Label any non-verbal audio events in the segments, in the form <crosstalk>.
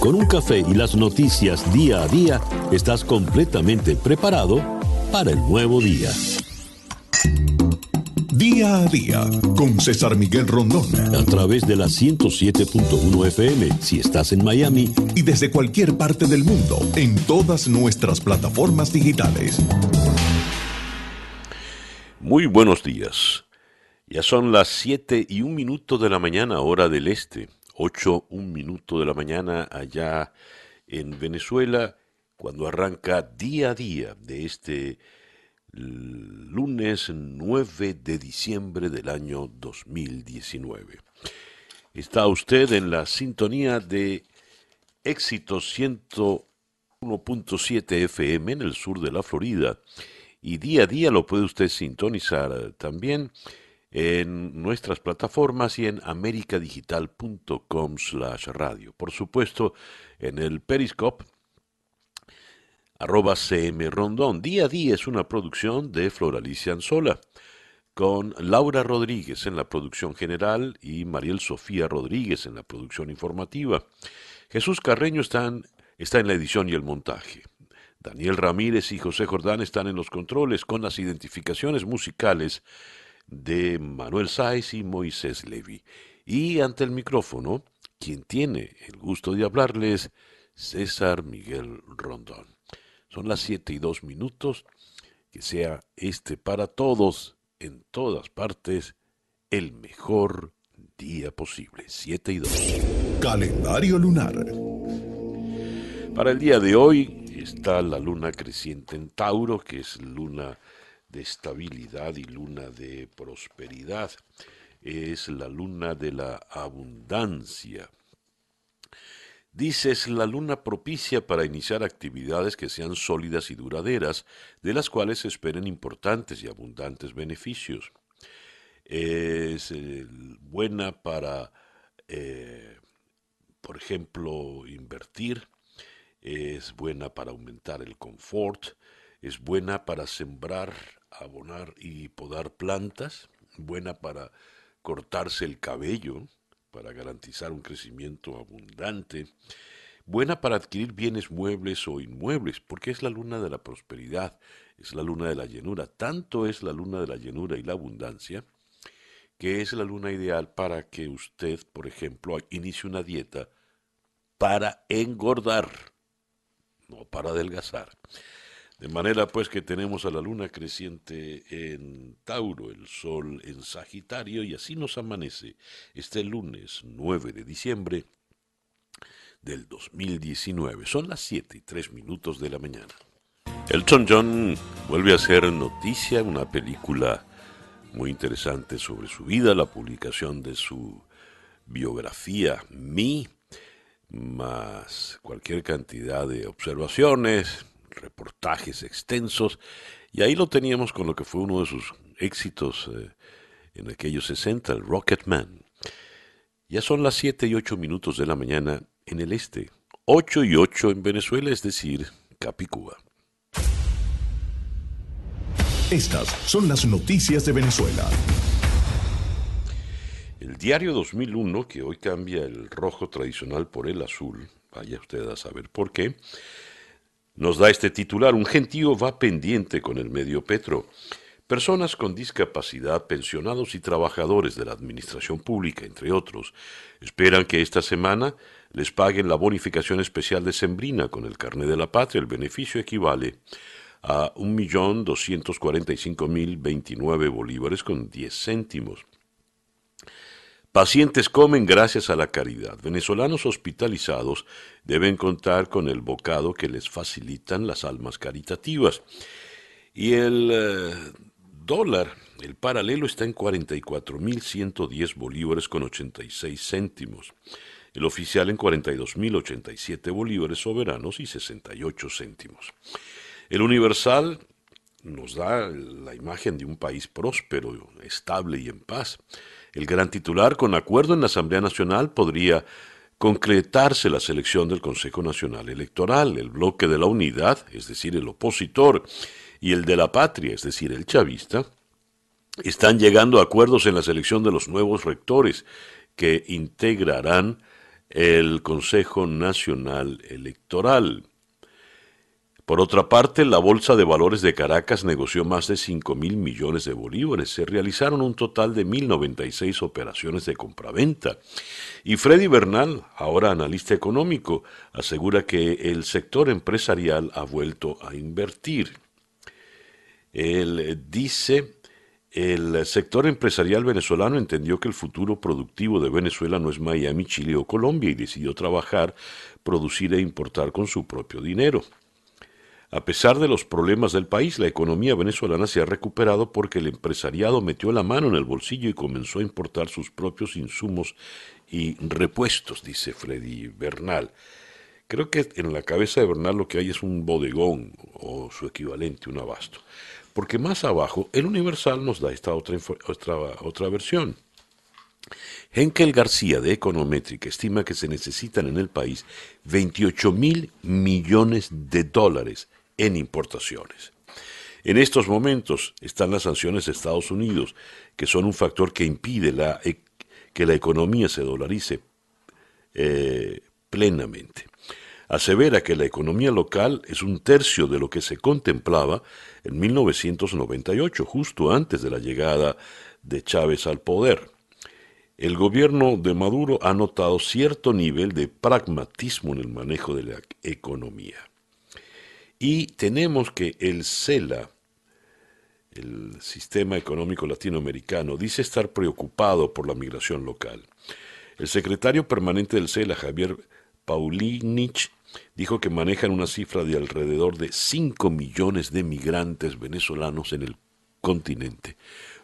Con un café y las noticias día a día, estás completamente preparado para el nuevo día. Día a día con César Miguel Rondón. A través de la 107.1 FM si estás en Miami. Y desde cualquier parte del mundo en todas nuestras plataformas digitales. Muy buenos días. Ya son las 7 y un minuto de la mañana, hora del este. 8, un minuto de la mañana allá en Venezuela, cuando arranca día a día de este lunes 9 de diciembre del año 2019. Está usted en la sintonía de éxito 101.7 FM en el sur de la Florida y día a día lo puede usted sintonizar también en nuestras plataformas y en americadigital.com slash radio. Por supuesto, en el Periscope, arroba CM Rondón. Día a día es una producción de Floralicia Anzola, con Laura Rodríguez en la producción general y Mariel Sofía Rodríguez en la producción informativa. Jesús Carreño está en la edición y el montaje. Daniel Ramírez y José Jordán están en los controles con las identificaciones musicales de Manuel Sáez y Moisés Levi. Y ante el micrófono, quien tiene el gusto de hablarles, César Miguel Rondón. Son las siete y dos minutos. Que sea este para todos, en todas partes, el mejor día posible. Siete y dos. Calendario lunar. Para el día de hoy está la luna creciente en Tauro, que es luna de estabilidad y luna de prosperidad. Es la luna de la abundancia. Dices la luna propicia para iniciar actividades que sean sólidas y duraderas, de las cuales se esperen importantes y abundantes beneficios. Es eh, buena para, eh, por ejemplo, invertir, es buena para aumentar el confort, es buena para sembrar, abonar y podar plantas, buena para cortarse el cabello, para garantizar un crecimiento abundante, buena para adquirir bienes muebles o inmuebles, porque es la luna de la prosperidad, es la luna de la llenura, tanto es la luna de la llenura y la abundancia, que es la luna ideal para que usted, por ejemplo, inicie una dieta para engordar, no para adelgazar. De manera pues que tenemos a la luna creciente en Tauro, el sol en Sagitario y así nos amanece este lunes 9 de diciembre del 2019. Son las 7 y 3 minutos de la mañana. Elton John vuelve a hacer noticia, una película muy interesante sobre su vida, la publicación de su biografía, Me, más cualquier cantidad de observaciones, reportajes extensos, y ahí lo teníamos con lo que fue uno de sus éxitos eh, en aquellos 60, el Rocket Man. Ya son las 7 y 8 minutos de la mañana en el este, 8 y 8 en Venezuela, es decir, Capicúa. Estas son las noticias de Venezuela. El diario 2001, que hoy cambia el rojo tradicional por el azul, vaya usted a saber por qué, nos da este titular, un gentío va pendiente con el medio Petro. Personas con discapacidad, pensionados y trabajadores de la administración pública, entre otros, esperan que esta semana les paguen la bonificación especial de Sembrina con el carnet de la patria. El beneficio equivale a 1.245.029 bolívares con 10 céntimos. Pacientes comen gracias a la caridad. Venezolanos hospitalizados deben contar con el bocado que les facilitan las almas caritativas. Y el eh, dólar, el paralelo, está en 44.110 bolívares con 86 céntimos. El oficial en 42.087 bolívares soberanos y 68 céntimos. El universal nos da la imagen de un país próspero, estable y en paz. El gran titular, con acuerdo en la Asamblea Nacional, podría concretarse la selección del Consejo Nacional Electoral. El bloque de la unidad, es decir, el opositor, y el de la patria, es decir, el chavista, están llegando a acuerdos en la selección de los nuevos rectores que integrarán el Consejo Nacional Electoral. Por otra parte, la Bolsa de Valores de Caracas negoció más de 5 mil millones de bolívares. Se realizaron un total de 1.096 operaciones de compraventa. Y Freddy Bernal, ahora analista económico, asegura que el sector empresarial ha vuelto a invertir. Él dice, el sector empresarial venezolano entendió que el futuro productivo de Venezuela no es Miami, Chile o Colombia y decidió trabajar, producir e importar con su propio dinero. A pesar de los problemas del país, la economía venezolana se ha recuperado porque el empresariado metió la mano en el bolsillo y comenzó a importar sus propios insumos y repuestos, dice Freddy Bernal. Creo que en la cabeza de Bernal lo que hay es un bodegón o su equivalente, un abasto. Porque más abajo, el Universal nos da esta otra, otra, otra versión. Henkel García de Econométrica estima que se necesitan en el país 28 mil millones de dólares en importaciones. En estos momentos están las sanciones de Estados Unidos, que son un factor que impide e, que la economía se dolarice eh, plenamente. Asevera que la economía local es un tercio de lo que se contemplaba en 1998, justo antes de la llegada de Chávez al poder. El gobierno de Maduro ha notado cierto nivel de pragmatismo en el manejo de la economía. Y tenemos que el CELA, el Sistema Económico Latinoamericano, dice estar preocupado por la migración local. El secretario permanente del CELA, Javier Paulinich, dijo que manejan una cifra de alrededor de 5 millones de migrantes venezolanos en el continente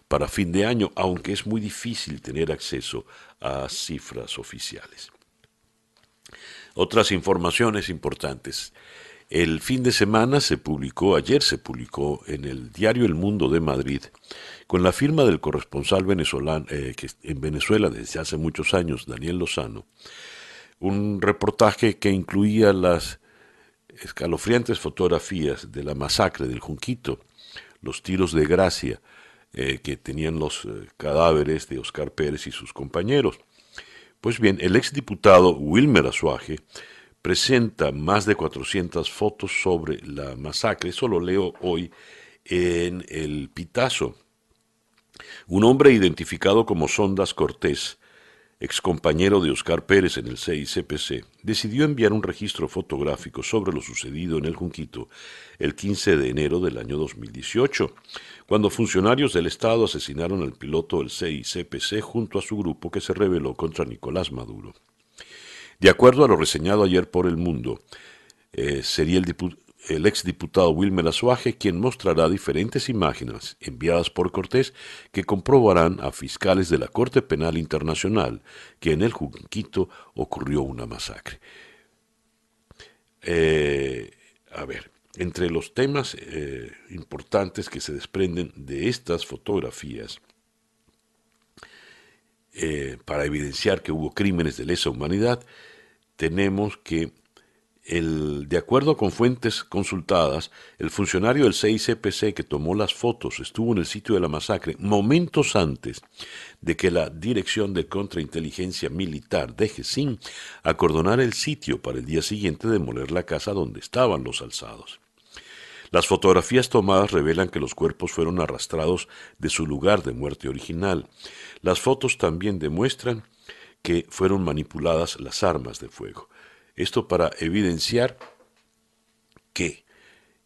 para fin de año, aunque es muy difícil tener acceso a cifras oficiales. Otras informaciones importantes. El fin de semana se publicó, ayer se publicó en el diario El Mundo de Madrid, con la firma del corresponsal venezolano eh, que en Venezuela desde hace muchos años, Daniel Lozano, un reportaje que incluía las escalofriantes fotografías de la masacre del Junquito, los tiros de gracia eh, que tenían los eh, cadáveres de Oscar Pérez y sus compañeros. Pues bien, el exdiputado Wilmer Azuaje presenta más de 400 fotos sobre la masacre. Eso lo leo hoy en el Pitazo. Un hombre identificado como Sondas Cortés, excompañero de Oscar Pérez en el CICPC, decidió enviar un registro fotográfico sobre lo sucedido en el Junquito el 15 de enero del año 2018, cuando funcionarios del Estado asesinaron al piloto del CICPC junto a su grupo que se rebeló contra Nicolás Maduro. De acuerdo a lo reseñado ayer por El Mundo, eh, sería el, el exdiputado Wilmer Azuaje quien mostrará diferentes imágenes enviadas por Cortés que comprobarán a fiscales de la Corte Penal Internacional que en el Junquito ocurrió una masacre. Eh, a ver, entre los temas eh, importantes que se desprenden de estas fotografías, para evidenciar que hubo crímenes de lesa humanidad, tenemos que, el, de acuerdo con fuentes consultadas, el funcionario del CICPC que tomó las fotos estuvo en el sitio de la masacre momentos antes de que la Dirección de Contrainteligencia Militar de GESIN acordonara el sitio para el día siguiente demoler la casa donde estaban los alzados. Las fotografías tomadas revelan que los cuerpos fueron arrastrados de su lugar de muerte original. Las fotos también demuestran que fueron manipuladas las armas de fuego. Esto para evidenciar que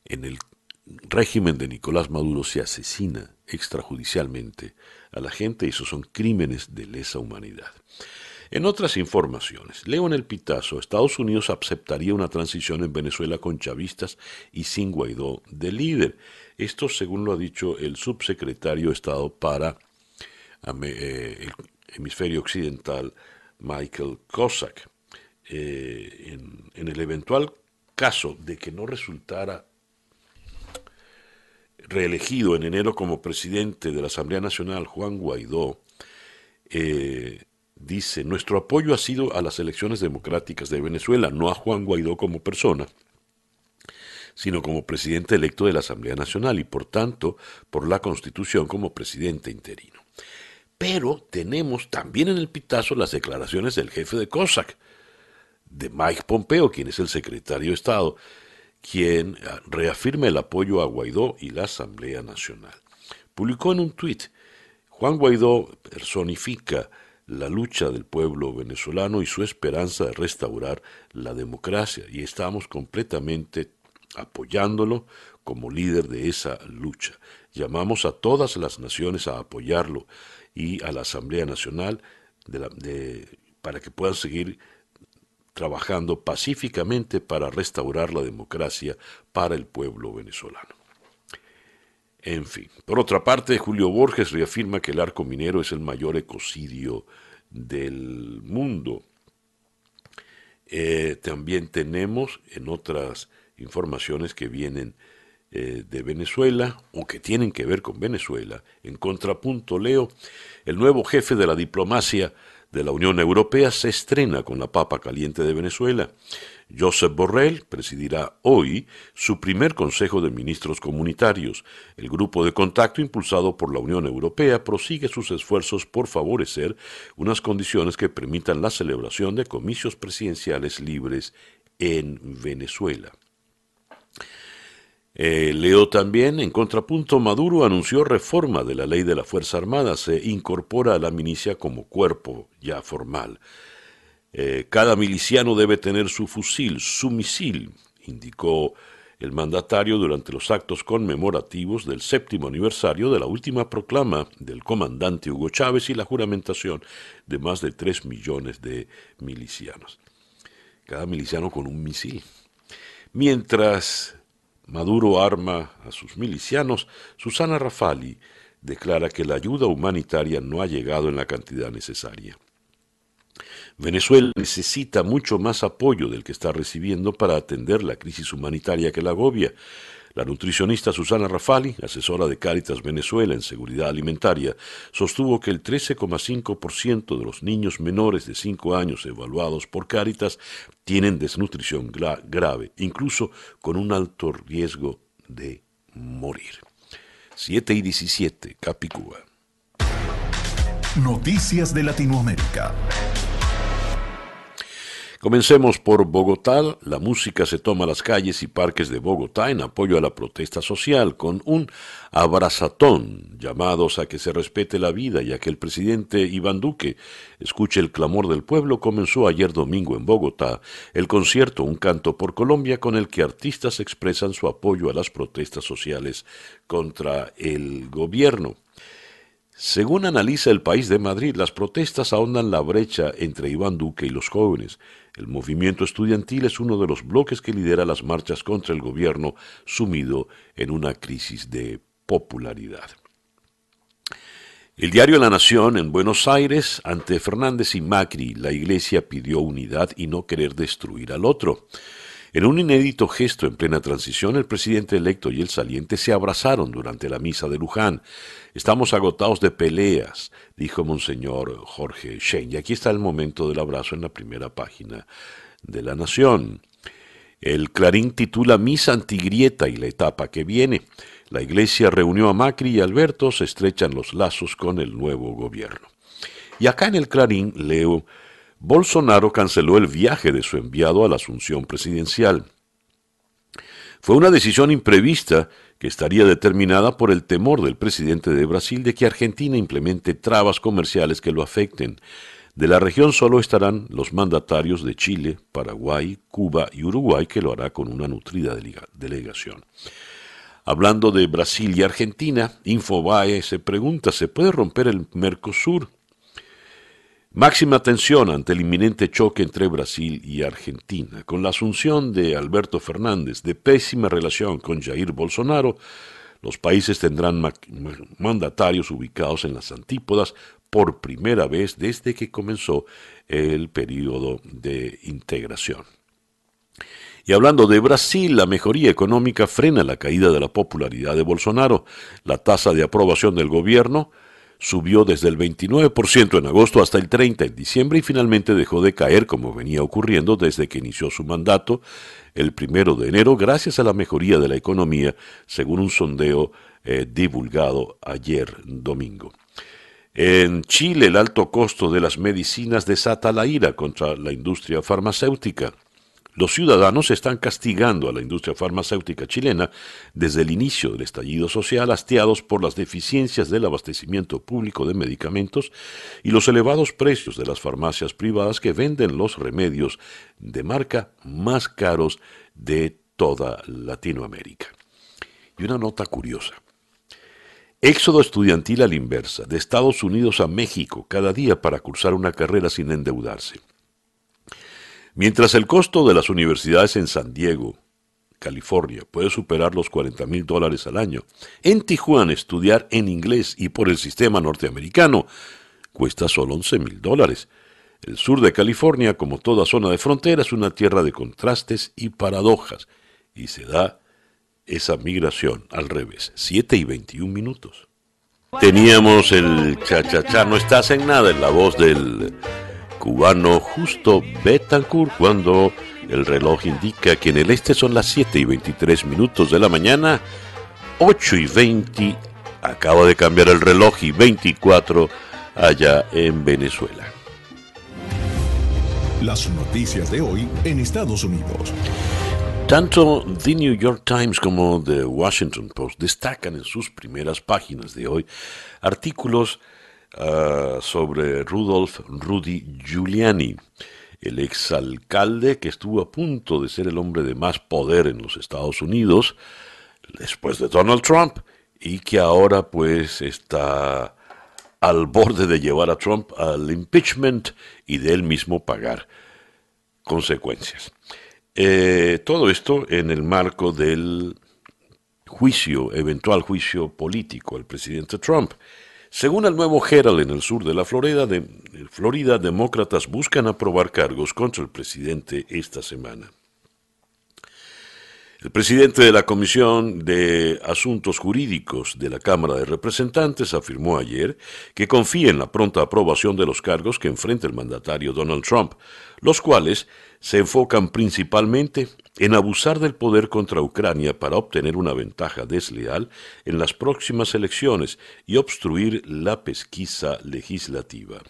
en el régimen de Nicolás Maduro se asesina extrajudicialmente a la gente y esos son crímenes de lesa humanidad. En otras informaciones, leo en el Pitazo, Estados Unidos aceptaría una transición en Venezuela con chavistas y sin Guaidó de líder. Esto según lo ha dicho el subsecretario de Estado para eh, hemisferio occidental, Michael Cossack. Eh, en, el eventual caso de que no resultara reelegido en enero como presidente de la Asamblea Nacional Juan Guaidó, eh, dice, nuestro apoyo ha sido a las elecciones democráticas de Venezuela, no a Juan Guaidó como persona, sino como presidente electo de la Asamblea Nacional y por tanto por la Constitución como presidente interino. Pero tenemos también en el pitazo las declaraciones del jefe de COSAC, de Mike Pompeo, quien es el secretario de Estado, quien ah, reafirma el apoyo a Guaidó y la Asamblea Nacional. Publicó en un tuit, Juan Guaidó personifica la lucha del pueblo venezolano y su esperanza de restaurar la democracia y estamos completamente apoyándolo como líder de esa lucha. Llamamos a todas las naciones a apoyarlo y a la Asamblea Nacional para que puedan seguir trabajando pacíficamente para restaurar la democracia para el pueblo venezolano. En fin, por otra parte, Julio Borges reafirma que el arco minero es el mayor ecocidio del mundo. Eh, también tenemos en otras informaciones que vienen eh, de Venezuela o que tienen que ver con Venezuela. En contrapunto, leo, el nuevo jefe de la diplomacia de la Unión Europea se estrena con la papa caliente de Venezuela. Josep Borrell presidirá hoy su primer Consejo de Ministros Comunitarios. El grupo de contacto impulsado por la Unión Europea prosigue sus esfuerzos por favorecer unas condiciones que permitan la celebración de comicios presidenciales libres en Venezuela. Eh, leo también, en contrapunto, Maduro anunció reforma de la ley de la Fuerza Armada, se incorpora a la milicia como cuerpo ya formal. Eh, cada miliciano debe tener su fusil, su misil, indicó el mandatario durante los actos conmemorativos del séptimo aniversario de la última proclama del comandante Hugo Chávez y la juramentación de más de tres millones de milicianos. Cada miliciano con un misil. Mientras Maduro arma a sus milicianos, Susana Rafali declara que la ayuda humanitaria no ha llegado en la cantidad necesaria. Venezuela necesita mucho más apoyo del que está recibiendo para atender la crisis humanitaria que la agobia. La nutricionista Susana Rafali, asesora de Cáritas Venezuela en seguridad alimentaria, sostuvo que el 13,5% de los niños menores de 5 años evaluados por Cáritas tienen desnutrición grave, incluso con un alto riesgo de morir. 7 y 17, Capicúa. Noticias de Latinoamérica. Comencemos por Bogotá. La música se toma las calles y parques de Bogotá en apoyo a la protesta social con un abrazatón llamados a que se respete la vida y a que el presidente Iván Duque escuche el clamor del pueblo. Comenzó ayer domingo en Bogotá el concierto Un canto por Colombia con el que artistas expresan su apoyo a las protestas sociales contra el gobierno. Según analiza el país de Madrid, las protestas ahondan la brecha entre Iván Duque y los jóvenes. El movimiento estudiantil es uno de los bloques que lidera las marchas contra el gobierno sumido en una crisis de popularidad. El diario La Nación en Buenos Aires, ante Fernández y Macri, la Iglesia pidió unidad y no querer destruir al otro. En un inédito gesto en plena transición, el presidente electo y el saliente se abrazaron durante la misa de Luján. Estamos agotados de peleas, dijo Monseñor Jorge Schein. Y aquí está el momento del abrazo en la primera página de La Nación. El Clarín titula Misa antigrieta y la etapa que viene. La iglesia reunió a Macri y Alberto, se estrechan los lazos con el nuevo gobierno. Y acá en el Clarín leo Bolsonaro canceló el viaje de su enviado a la asunción presidencial. Fue una decisión imprevista que estaría determinada por el temor del presidente de Brasil de que Argentina implemente trabas comerciales que lo afecten. De la región solo estarán los mandatarios de Chile, Paraguay, Cuba y Uruguay, que lo hará con una nutrida delegación. Hablando de Brasil y Argentina, Infobae se pregunta, ¿se puede romper el Mercosur? Máxima tensión ante el inminente choque entre Brasil y Argentina. Con la asunción de Alberto Fernández de pésima relación con Jair Bolsonaro, los países tendrán mandatarios ubicados en las antípodas por primera vez desde que comenzó el periodo de integración. Y hablando de Brasil, la mejoría económica frena la caída de la popularidad de Bolsonaro. La tasa de aprobación del gobierno subió desde el 29% en agosto hasta el 30% en diciembre y finalmente dejó de caer como venía ocurriendo desde que inició su mandato el primero de enero gracias a la mejoría de la economía, según un sondeo eh, divulgado ayer domingo. En Chile, el alto costo de las medicinas desata la ira contra la industria farmacéutica. Los ciudadanos están castigando a la industria farmacéutica chilena desde el inicio del estallido social, hastiados por las deficiencias del abastecimiento público de medicamentos y los elevados precios de las farmacias privadas que venden los remedios de marca más caros de toda Latinoamérica. Y una nota curiosa. Éxodo estudiantil a la inversa, de Estados Unidos a México, cada día para cursar una carrera sin endeudarse. Mientras el costo de las universidades en San Diego, California, puede superar los 40 mil dólares al año, en Tijuana estudiar en inglés y por el sistema norteamericano cuesta solo 11 mil dólares. El sur de California, como toda zona de frontera, es una tierra de contrastes y paradojas, y se da esa migración al revés, 7 y 21 minutos. Teníamos el cha-cha-cha, no estás en nada, en la voz del cubano Justo Betancourt cuando el reloj indica que en el este son las 7 y 23 minutos de la mañana, 8 y 20, acaba de cambiar el reloj y 24 allá en Venezuela. Las noticias de hoy en Estados Unidos. Tanto The New York Times como The Washington Post destacan en sus primeras páginas de hoy artículos ah, sobre Rudolf Rudy Giuliani, el exalcalde que estuvo a punto de ser el hombre de más poder en los Estados Unidos después de Donald Trump y que ahora pues está al borde de llevar a Trump al impeachment y de él mismo pagar consecuencias. Eh, todo esto en el marco del juicio, eventual juicio político al presidente Trump. Según el nuevo Herald en el sur de la Florida, de, Florida, demócratas buscan aprobar cargos contra el presidente esta semana. El presidente de la Comisión de Asuntos Jurídicos de la Cámara de Representantes afirmó ayer que confía en la pronta aprobación de los cargos que enfrenta el mandatario Donald Trump, los cuales se enfocan principalmente en abusar del poder contra Ucrania para obtener una ventaja desleal en las próximas elecciones y obstruir la pesquisa legislativa.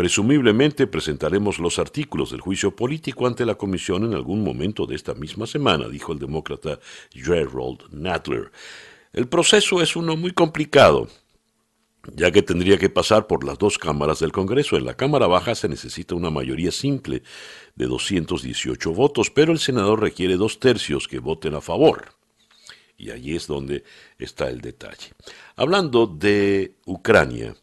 Presumiblemente presentaremos los artículos del juicio político ante la comisión en algún momento de esta misma semana, dijo el demócrata Gerald Nadler. El proceso es uno muy complicado, ya que tendría que pasar por las dos cámaras del Congreso. En la Cámara Baja se necesita una mayoría simple de 218 votos, pero el senador requiere dos tercios que voten a favor. Y allí es donde está el detalle. Hablando de Ucrania,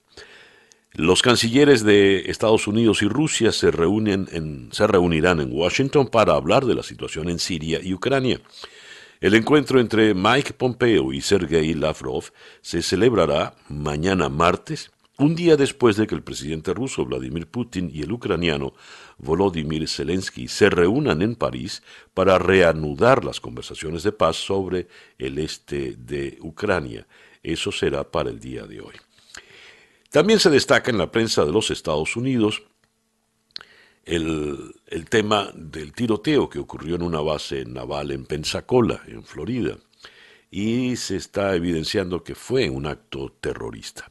los cancilleres de Estados Unidos y Rusia se, reúnen se reunirán en Washington para hablar de la situación en Siria y Ucrania. El encuentro entre Mike Pompeo y Sergei Lavrov se celebrará mañana martes, un día después de que el presidente ruso Vladimir Putin y el ucraniano Volodymyr Zelensky se reúnan en París para reanudar las conversaciones de paz sobre el este de Ucrania. Eso será para el día de hoy. También se destaca en la prensa de los Estados Unidos el, tema del tiroteo que ocurrió en una base naval en Pensacola, en Florida, y se está evidenciando que fue un acto terrorista.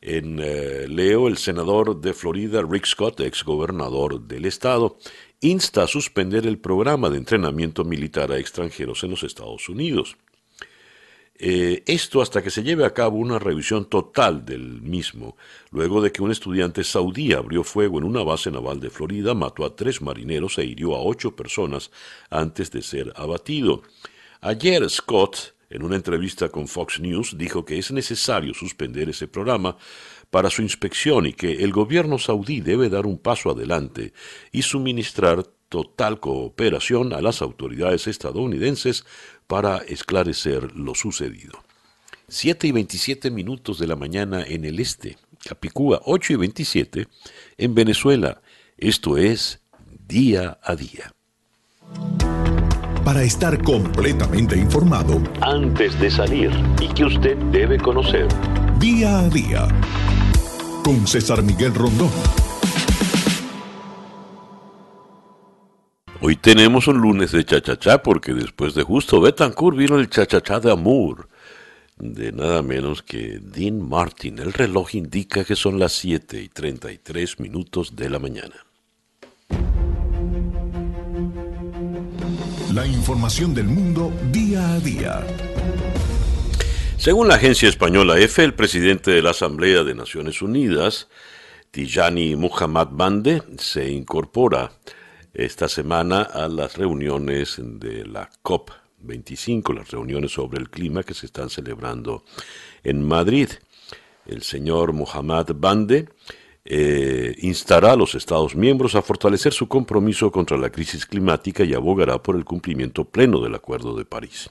En eh, Leo, el senador de Florida, Rick Scott, ex gobernador del estado, insta a suspender el programa de entrenamiento militar a extranjeros en los Estados Unidos. Eh, esto hasta que se lleve a cabo una revisión total del mismo, luego de que un estudiante saudí abrió fuego en una base naval de Florida, mató a tres marineros e hirió a ocho personas antes de ser abatido. Ayer Scott, en una entrevista con Fox News, dijo que es necesario suspender ese programa para su inspección y que el gobierno saudí debe dar un paso adelante y suministrar total cooperación a las autoridades estadounidenses para esclarecer lo sucedido. 7 y 27 minutos de la mañana en el este, Capicúa 8 y 27 en Venezuela. Esto es día a día. Para estar completamente informado, antes de salir y que usted debe conocer. Día a día. Con César Miguel Rondón. Hoy tenemos un lunes de chachachá porque después de Justo Betancourt vino el chachachá de Amor. de nada menos que Dean Martin. El reloj indica que son las 7 y 33 minutos de la mañana. La información del mundo día a día. Según la agencia española EFE, el presidente de la Asamblea de Naciones Unidas, Tijani Muhammad Bande, se incorpora esta semana a las reuniones de la COP 25, las reuniones sobre el clima que se están celebrando en Madrid. El señor Mohamed Bande eh, instará a los Estados miembros a fortalecer su compromiso contra la crisis climática y abogará por el cumplimiento pleno del Acuerdo de París.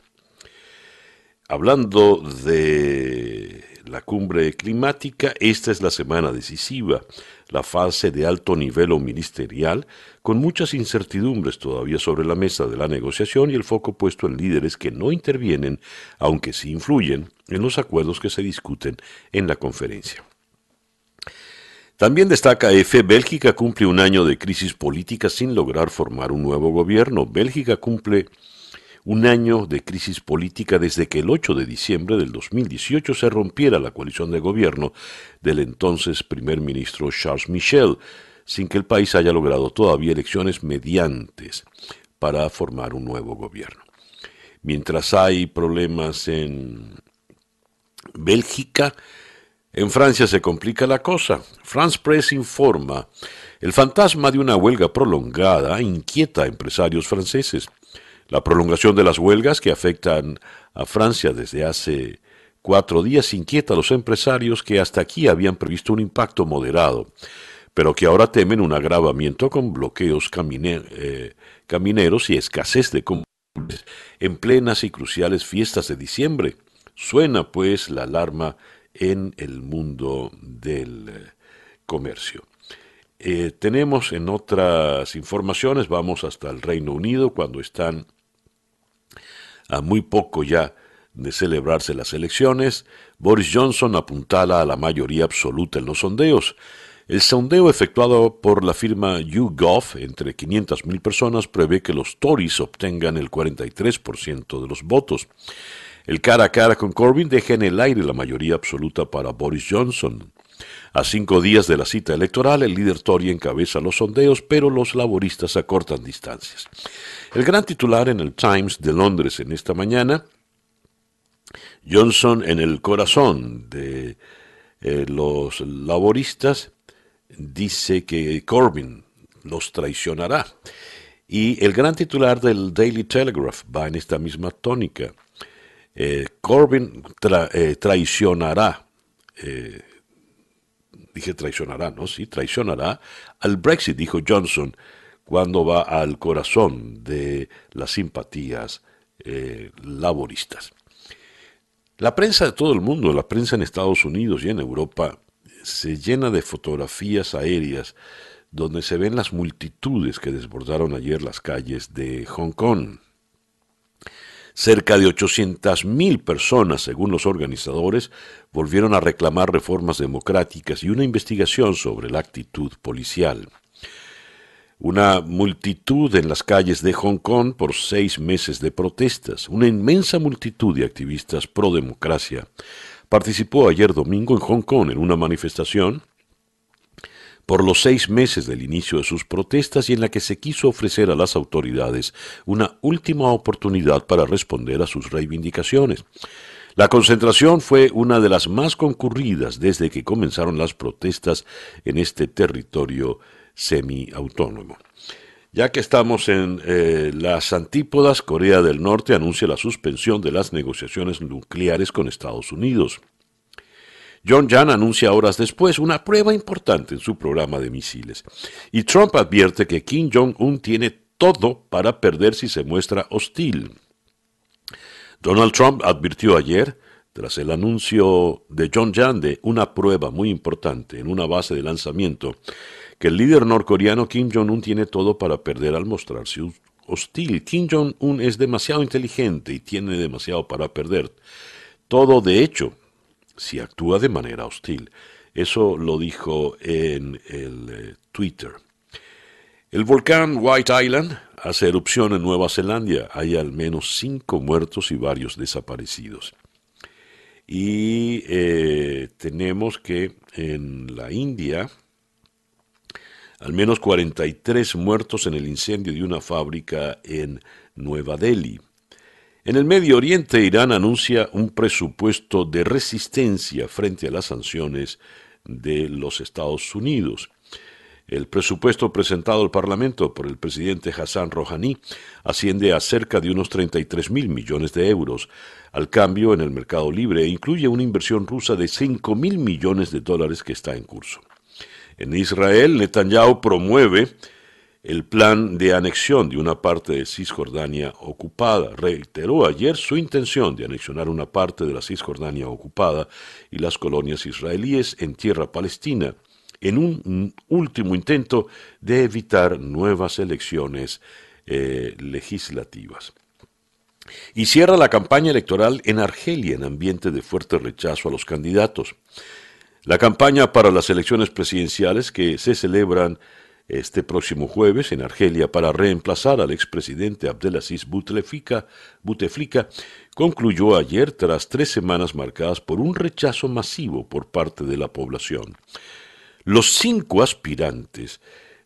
Hablando de la cumbre climática, esta es la semana decisiva, la fase de alto nivel o ministerial, con muchas incertidumbres todavía sobre la mesa de la negociación y el foco puesto en líderes que no intervienen, aunque sí influyen, en los acuerdos que se discuten en la conferencia. También destaca EFE, Bélgica cumple un año de crisis política sin lograr formar un nuevo gobierno. Bélgica cumple un año de crisis política desde que el 8 de diciembre del 2018 se rompiera la coalición de gobierno del entonces primer ministro Charles Michel, sin que el país haya logrado todavía elecciones mediantes para formar un nuevo gobierno. Mientras hay problemas en Bélgica, en Francia se complica la cosa. France Press informa, el fantasma de una huelga prolongada inquieta a empresarios franceses. La prolongación de las huelgas que afectan a Francia desde hace cuatro días inquieta a los empresarios que hasta aquí habían previsto un impacto moderado, pero que ahora temen un agravamiento con bloqueos eh, camineros y escasez de combustibles en plenas y cruciales fiestas de diciembre. Suena pues la alarma en el mundo del eh, comercio. Eh, tenemos en otras informaciones, vamos hasta el Reino Unido, cuando están a muy poco ya de celebrarse las elecciones, Boris Johnson apuntala a la mayoría absoluta en los sondeos. El sondeo efectuado por la firma YouGov entre 500.000 personas prevé que los Tories obtengan el 43% de los votos. El cara a cara con Corbyn deja en el aire la mayoría absoluta para Boris Johnson. A cinco días de la cita electoral, el líder Tory encabeza los sondeos, pero los laboristas acortan distancias. El gran titular en el Times de Londres en esta mañana, Johnson en el corazón de eh, los laboristas, dice que Corbyn los traicionará. Y el gran titular del Daily Telegraph va en esta misma tónica. Eh, Corbyn eh, traicionará dije traicionará, ¿no? Sí, traicionará al Brexit, dijo Johnson, cuando va al corazón de las simpatías eh, laboristas. La prensa de todo el mundo, la prensa en Estados Unidos y en Europa, se llena de fotografías aéreas donde se ven las multitudes que desbordaron ayer las calles de Hong Kong. Cerca de 800.000 personas, según los organizadores, volvieron a reclamar reformas democráticas y una investigación sobre la actitud policial. Una multitud en las calles de Hong Kong por seis meses de protestas, una inmensa multitud de activistas pro democracia, participó ayer domingo en Hong Kong en una manifestación por los seis meses del inicio de sus protestas y en la que se quiso ofrecer a las autoridades una última oportunidad para responder a sus reivindicaciones. La concentración fue una de las más concurridas desde que comenzaron las protestas en este territorio semiautónomo. Ya que estamos en eh, las antípodas, Corea del Norte anuncia la suspensión de las negociaciones nucleares con Estados Unidos. John Jan anuncia horas después una prueba importante en su programa de misiles. Y Trump advierte que Kim Jong-un tiene todo para perder si se muestra hostil. Donald Trump advirtió ayer, tras el anuncio de John Jan de una prueba muy importante en una base de lanzamiento, que el líder norcoreano Kim Jong-un tiene todo para perder al mostrarse hostil. Kim Jong-un es demasiado inteligente y tiene demasiado para perder. Todo, de hecho, si actúa de manera hostil. Eso lo dijo en el eh, Twitter. El volcán White Island hace erupción en Nueva Zelanda. Hay al menos cinco muertos y varios desaparecidos. Y eh, tenemos que en la India, al menos 43 muertos en el incendio de una fábrica en Nueva Delhi. En el Medio Oriente, Irán anuncia un presupuesto de resistencia frente a las sanciones de los Estados Unidos. El presupuesto presentado al Parlamento por el presidente Hassan Rouhani asciende a cerca de unos 33 mil millones de euros. Al cambio, en el mercado libre incluye una inversión rusa de 5 mil millones de dólares que está en curso. En Israel, Netanyahu promueve el plan de anexión de una parte de Cisjordania ocupada. Reiteró ayer su intención de anexionar una parte de la Cisjordania ocupada y las colonias israelíes en tierra palestina, en un último intento de evitar nuevas elecciones eh, legislativas. Y cierra la campaña electoral en Argelia en ambiente de fuerte rechazo a los candidatos. La campaña para las elecciones presidenciales que se celebran este próximo jueves en Argelia para reemplazar al expresidente Abdelaziz Bouteflika, Bouteflika concluyó ayer tras tres semanas marcadas por un rechazo masivo por parte de la población. Los cinco aspirantes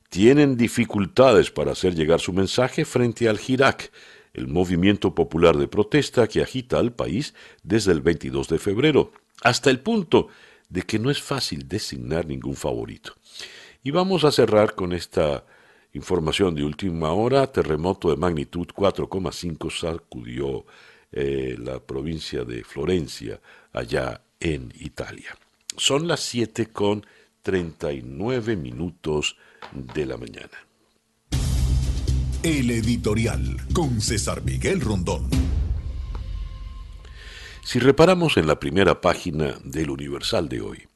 tienen dificultades para hacer llegar su mensaje frente al Hirak, el movimiento popular de protesta que agita al país desde el 22 de febrero, hasta el punto de que no es fácil designar ningún favorito. Y vamos a cerrar con esta información de última hora. Terremoto de magnitud 4,5 sacudió eh, la provincia de Florencia, allá en Italia. Son las 7 con 39 minutos de la mañana. El editorial con César Miguel Rondón. Si reparamos en la primera página del Universal de hoy,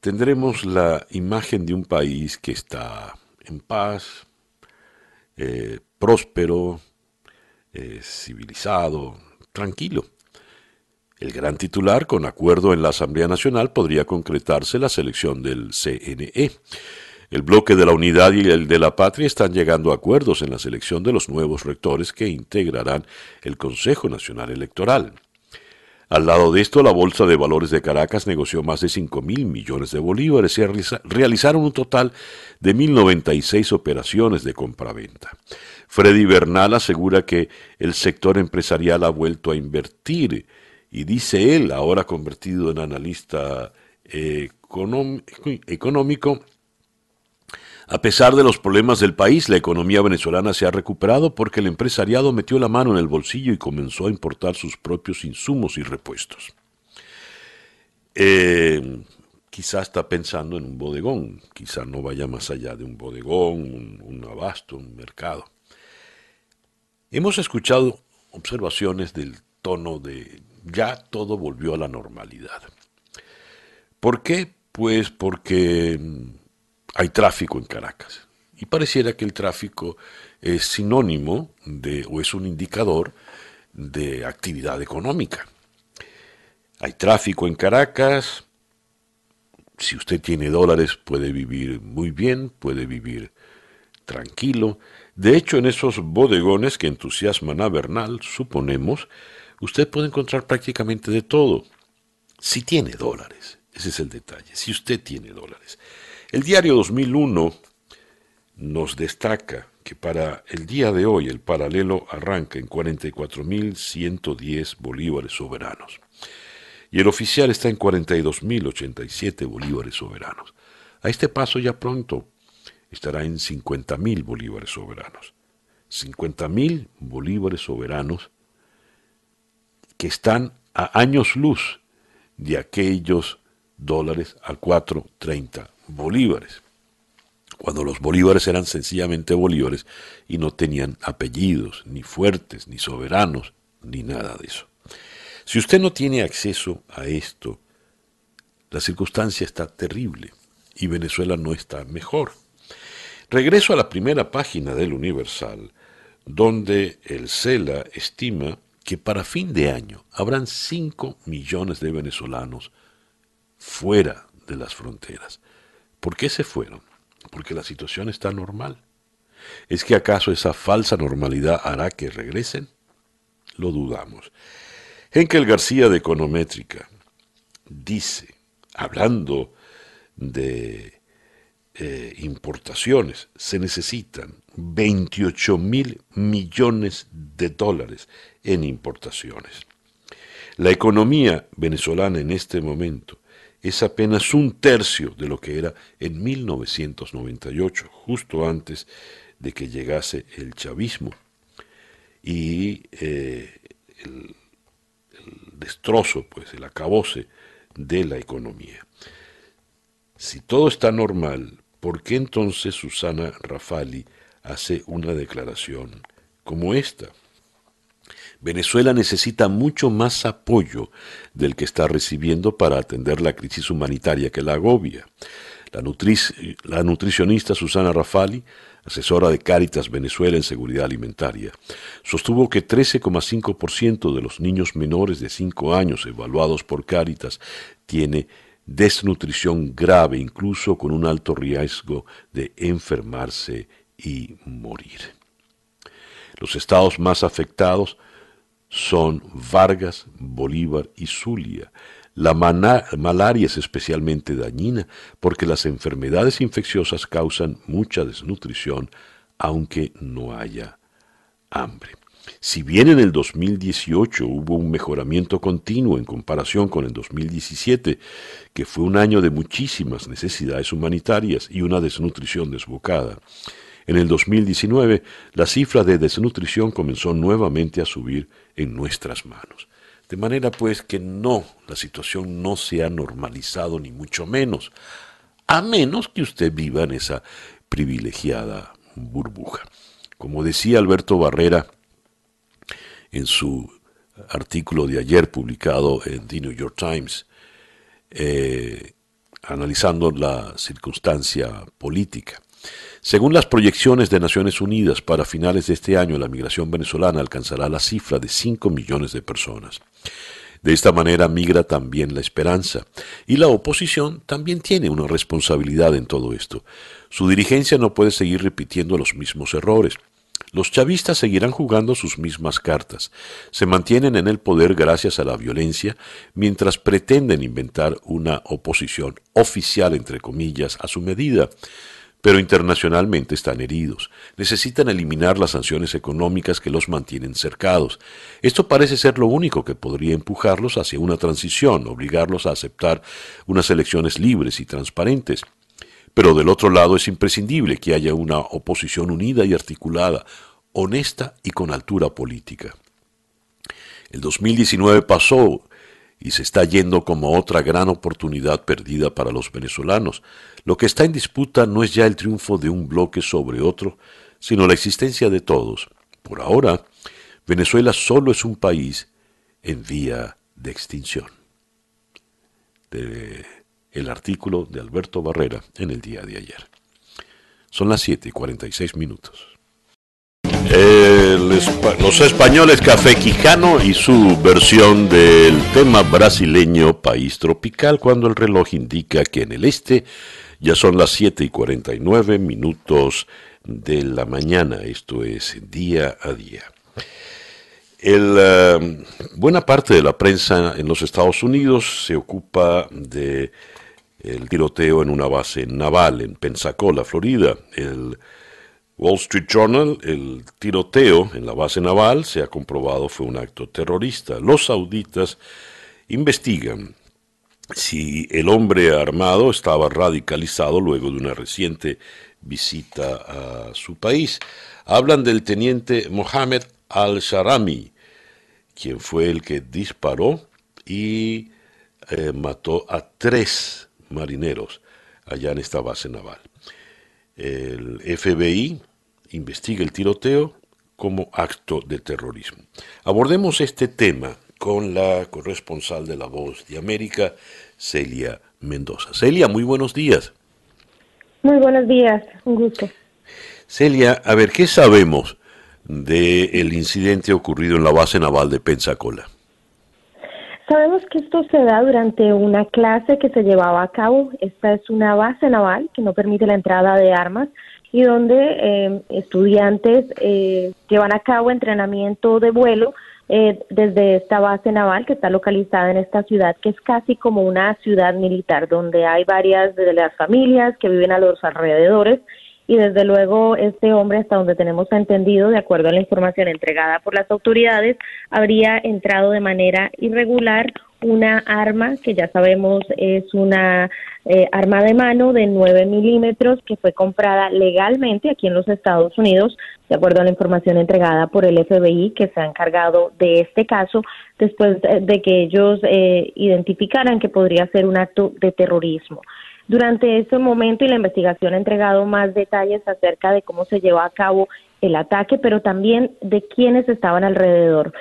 tendremos la imagen de un país que está en paz, eh, próspero, eh, civilizado, tranquilo. El gran titular, con acuerdo en la Asamblea Nacional, podría concretarse la selección del CNE. El bloque de la unidad y el de la patria están llegando a acuerdos en la selección de los nuevos rectores que integrarán el Consejo Nacional Electoral. Al lado de esto, la Bolsa de Valores de Caracas negoció más de 5 mil millones de bolívares y realizaron un total de 1.096 operaciones de compraventa. Freddy Bernal asegura que el sector empresarial ha vuelto a invertir y dice él, ahora convertido en analista económico, a pesar de los problemas del país, la economía venezolana se ha recuperado porque el empresariado metió la mano en el bolsillo y comenzó a importar sus propios insumos y repuestos. Eh, quizá está pensando en un bodegón, quizá no vaya más allá de un bodegón, un, un abasto, un mercado. Hemos escuchado observaciones del tono de ya todo volvió a la normalidad. ¿Por qué? Pues porque hay tráfico en Caracas. Y pareciera que el tráfico es sinónimo de, o es un indicador de actividad económica. Hay tráfico en Caracas. Si usted tiene dólares puede vivir muy bien, puede vivir tranquilo. De hecho, en esos bodegones que entusiasman a Bernal, suponemos, usted puede encontrar prácticamente de todo. Si tiene dólares, ese es el detalle, si usted tiene dólares. El diario 2001 nos destaca que para el día de hoy el paralelo arranca en 44.110 bolívares soberanos y el oficial está en 42.087 bolívares soberanos. A este paso ya pronto estará en 50.000 bolívares soberanos. 50.000 bolívares soberanos que están a años luz de aquellos dólares a 4.30 bolívares, cuando los bolívares eran sencillamente bolívares y no tenían apellidos, ni fuertes, ni soberanos, ni nada de eso. Si usted no tiene acceso a esto, la circunstancia está terrible y Venezuela no está mejor. Regreso a la primera página del Universal, donde el CELA estima que para fin de año habrán 5 millones de venezolanos fuera de las fronteras. ¿Por qué se fueron? Porque la situación está normal. ¿Es que acaso esa falsa normalidad hará que regresen? Lo dudamos. Henkel García de Econométrica dice, hablando de eh, importaciones, se necesitan 28 mil millones de dólares en importaciones. La economía venezolana en este momento es apenas un tercio de lo que era en 1998, justo antes de que llegase el chavismo y eh, el, destrozo, pues el acabose de la economía. Si todo está normal, ¿por qué entonces Susana Rafali hace una declaración como esta? Venezuela necesita mucho más apoyo del que está recibiendo para atender la crisis humanitaria que la agobia. La, nutricionista Susana Rafali asesora de Cáritas Venezuela en Seguridad Alimentaria, sostuvo que 13,5% de los niños menores de 5 años evaluados por Cáritas tiene desnutrición grave, incluso con un alto riesgo de enfermarse y morir. Los estados más afectados son Vargas, Bolívar y Zulia, la malaria es especialmente dañina porque las enfermedades infecciosas causan mucha desnutrición aunque no haya hambre. Si bien en el 2018 hubo un mejoramiento continuo en comparación con el 2017, que fue un año de muchísimas necesidades humanitarias y una desnutrición desbocada, en el 2019 la cifra de desnutrición comenzó nuevamente a subir en nuestras manos. De manera pues que no, la situación no se ha normalizado ni mucho menos, a menos que usted viva en esa privilegiada burbuja. Como decía Alberto Barrera en su artículo de ayer publicado en The New York Times, eh, analizando la circunstancia política. Según las proyecciones de Naciones Unidas, para finales de este año la migración venezolana alcanzará la cifra de 5 millones de personas. De esta manera migra también la esperanza, y la oposición también tiene una responsabilidad en todo esto. Su dirigencia no puede seguir repitiendo los mismos errores. Los chavistas seguirán jugando sus mismas cartas. Se mantienen en el poder gracias a la violencia, mientras pretenden inventar una oposición oficial, entre comillas, a su medida pero internacionalmente están heridos. Necesitan eliminar las sanciones económicas que los mantienen cercados. Esto parece ser lo único que podría empujarlos hacia una transición, obligarlos a aceptar unas elecciones libres y transparentes. Pero del otro lado es imprescindible que haya una oposición unida y articulada, honesta y con altura política. El 2019 pasó y se está yendo como otra gran oportunidad perdida para los venezolanos. Lo que está en disputa no es ya el triunfo de un bloque sobre otro, sino la existencia de todos. Por ahora, Venezuela solo es un país en vía de extinción. El artículo de Alberto Barrera en el día de ayer. Son las 7 y 46 minutos los españoles Café Quijano y su versión del tema brasileño País Tropical cuando el reloj indica que en el este ya son las 7 y 49 minutos de la mañana, esto es día a día. El, eh, buena parte de la prensa en los Estados Unidos se ocupa de el tiroteo en una base naval en Pensacola, Florida. El Wall Street Journal, el tiroteo en la base naval se ha comprobado fue un acto terrorista. Los sauditas investigan si el hombre armado estaba radicalizado luego de una reciente visita a su país. Hablan del teniente Mohammed al-Sharami, quien fue el que disparó y eh, mató a tres marineros allá en esta base naval. El FBI investiga el tiroteo como acto de terrorismo. Abordemos este tema con la corresponsal de La Voz de América, Celia Mendoza. Celia, muy buenos días. Muy buenos días, un gusto. Celia, a ver, ¿qué sabemos del incidente ocurrido en la base naval de Pensacola? Sabemos que esto se da durante una clase que se llevaba a cabo. Esta es una base naval que no permite la entrada de armas y donde eh, estudiantes eh, llevan a cabo entrenamiento de vuelo eh, desde esta base naval que está localizada en esta ciudad, que es casi como una ciudad militar, donde hay varias de las familias que viven a los alrededores. Y desde luego este hombre, hasta donde tenemos entendido, de acuerdo a la información entregada por las autoridades, habría entrado de manera irregular una arma que ya sabemos es una eh, arma de mano de 9 milímetros que fue comprada legalmente aquí en los Estados Unidos, de acuerdo a la información entregada por el FBI que se ha encargado de este caso, después de que ellos eh, identificaran que podría ser un acto de terrorismo. Durante ese momento y la investigación ha entregado más detalles acerca de cómo se llevó a cabo el ataque, pero también de quienes estaban alrededor.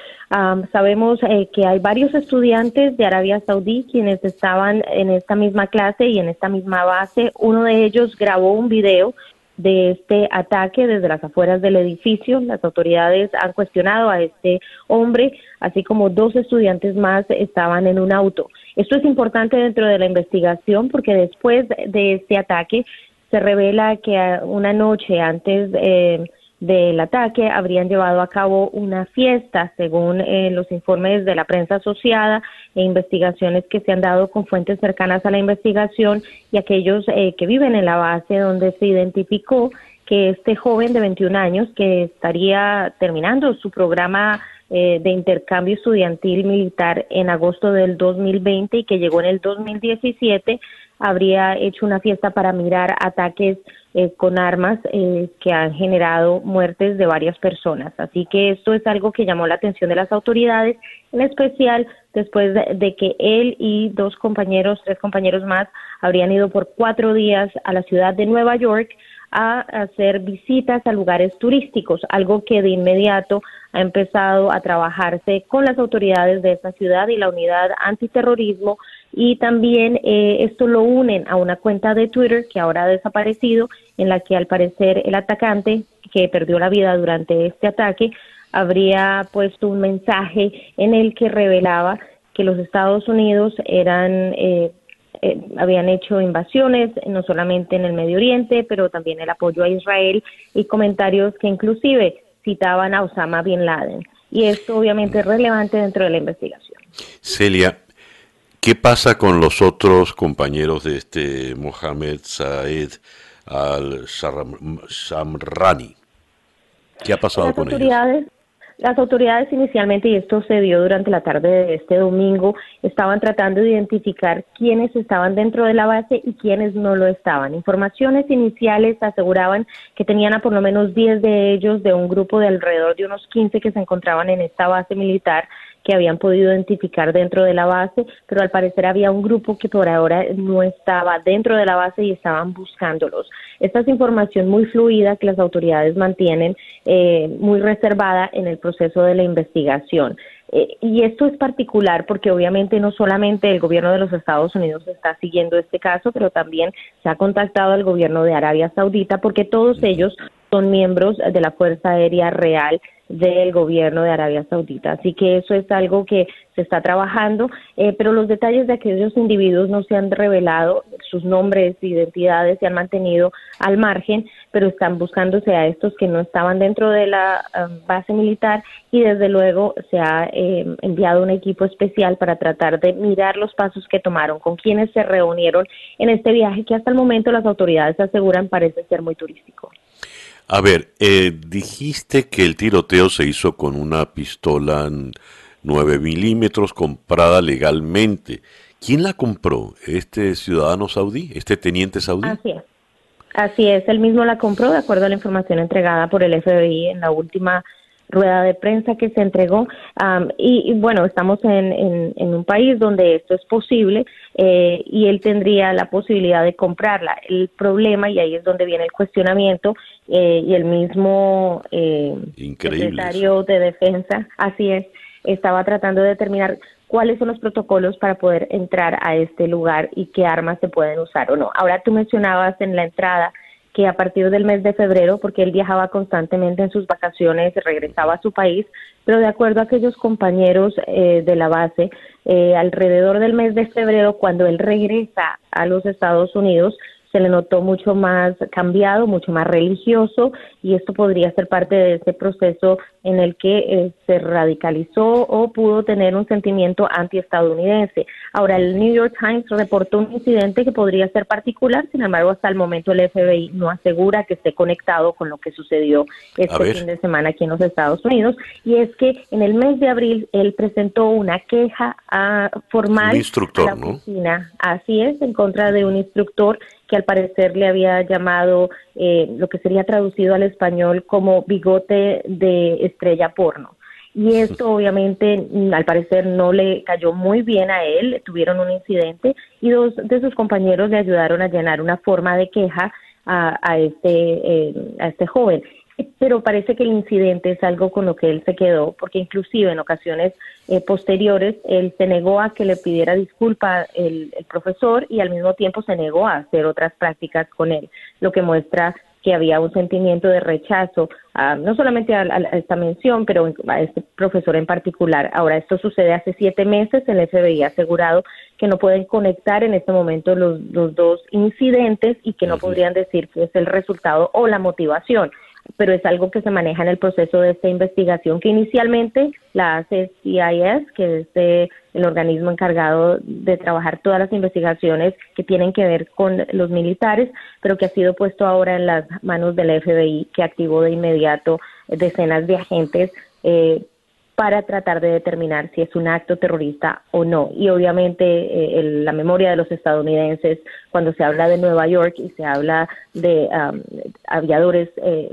sabemos eh, que hay varios estudiantes de Arabia Saudí quienes estaban en esta misma clase y en esta misma base. Uno de ellos grabó un video de este ataque desde las afueras del edificio. Las autoridades han cuestionado a este hombre, así como dos estudiantes más estaban en un auto. Esto es importante dentro de la investigación porque después de este ataque se revela que una noche antes eh, del ataque habrían llevado a cabo una fiesta, según eh, los informes de la prensa asociada e investigaciones que se han dado con fuentes cercanas a la investigación y aquellos eh, que viven en la base donde se identificó que este joven de 21 años que estaría terminando su programa eh, de intercambio estudiantil militar en agosto del 2020 y que llegó en el 2017 habría hecho una fiesta para mirar ataques eh, con armas eh, que han generado muertes de varias personas. Así que esto es algo que llamó la atención de las autoridades, en especial después de, que él y dos compañeros, tres compañeros más, habrían ido por cuatro días a la ciudad de Nueva York a hacer visitas a lugares turísticos, algo que de inmediato ha empezado a trabajarse con las autoridades de esa ciudad y la unidad antiterrorismo y también eh, esto lo unen a una cuenta de Twitter que ahora ha desaparecido en la que al parecer el atacante que perdió la vida durante este ataque habría puesto un mensaje en el que revelaba que los Estados Unidos eran eh, eh, habían hecho invasiones, no solamente en el Medio Oriente, pero también el apoyo a Israel y comentarios que inclusive citaban a Osama Bin Laden. Y esto obviamente es relevante dentro de la investigación. Celia, ¿qué pasa con los otros compañeros de este Mohamed Saed al-Shamrani? ¿Qué ha pasado con ellos? Las autoridades inicialmente, y esto se dio durante la tarde de este domingo, estaban tratando de identificar quiénes estaban dentro de la base y quiénes no lo estaban. Informaciones iniciales aseguraban que tenían a por lo menos 10 de ellos de un grupo de alrededor de unos 15 que se encontraban en esta base militar que habían podido identificar dentro de la base, pero al parecer había un grupo que por ahora no estaba dentro de la base y estaban buscándolos. Esta es información muy fluida que las autoridades mantienen eh, muy reservada en el proceso de la investigación. Eh, y esto es particular porque obviamente no solamente el gobierno de los Estados Unidos está siguiendo este caso, pero también se ha contactado al gobierno de Arabia Saudita porque todos ellos son miembros de la Fuerza Aérea Real del gobierno de Arabia Saudita. Así que eso es algo que se está trabajando, eh, pero los detalles de aquellos individuos no se han revelado, sus nombres, identidades se han mantenido al margen, pero están buscándose a estos que no estaban dentro de la um, base militar y desde luego se ha eh, enviado un equipo especial para tratar de mirar los pasos que tomaron, con quienes se reunieron en este viaje que hasta el momento las autoridades aseguran parece ser muy turístico. A ver, eh, dijiste que el tiroteo se hizo con una pistola 9 milímetros comprada legalmente. ¿Quién la compró? ¿Este ciudadano saudí? ¿Este teniente saudí? Así es. Así es, él mismo la compró de acuerdo a la información entregada por el FBI en la última rueda de prensa que se entregó. y, bueno, estamos en, en, un país donde esto es posible eh, y él tendría la posibilidad de comprarla. El problema, y ahí es donde viene el cuestionamiento, eh, y el mismo eh, secretario de Defensa, así es, estaba tratando de determinar cuáles son los protocolos para poder entrar a este lugar y qué armas se pueden usar o no. Ahora tú mencionabas en la entrada que a partir del mes de febrero, porque él viajaba constantemente en sus vacaciones, regresaba a su país, pero de acuerdo a aquellos compañeros eh, de la base, eh, alrededor del mes de febrero, cuando él regresa a los Estados Unidos, se le notó mucho más cambiado, mucho más religioso y esto podría ser parte de ese proceso en el que eh, se radicalizó o pudo tener un sentimiento antiestadounidense. Ahora, el New York Times reportó un incidente que podría ser particular, sin embargo, hasta el momento el FBI no asegura que esté conectado con lo que sucedió este fin de semana aquí en los Estados Unidos. Y es que en el mes de abril él presentó una queja a, ah, formal a la oficina, así es, en contra de un instructor que al parecer le había llamado eh, lo que sería traducido al español como bigote de estrella porno. Y esto obviamente al parecer no le cayó muy bien a él, tuvieron un incidente y dos de sus compañeros le ayudaron a llenar una forma de queja a, este, eh, a este joven pero parece que el incidente es algo con lo que él se quedó, porque inclusive en ocasiones eh, posteriores él se negó a que le pidiera disculpa el, profesor y al mismo tiempo se negó a hacer otras prácticas con él, lo que muestra que había un sentimiento de rechazo, no solamente a, esta mención, pero a este profesor en particular. Ahora, esto sucede hace siete meses, el FBI ha asegurado que no pueden conectar en este momento los, los dos incidentes y que no podrían decir que es el resultado o la motivación pero es algo que se maneja en el proceso de esta investigación que inicialmente la hace CIS, que es el organismo encargado de trabajar todas las investigaciones que tienen que ver con los militares, pero que ha sido puesto ahora en las manos del FBI, que activó de inmediato decenas de agentes eh, para tratar de determinar si es un acto terrorista o no. Y obviamente eh, la memoria de los estadounidenses, cuando se habla de Nueva York y se habla de um, aviadores eh,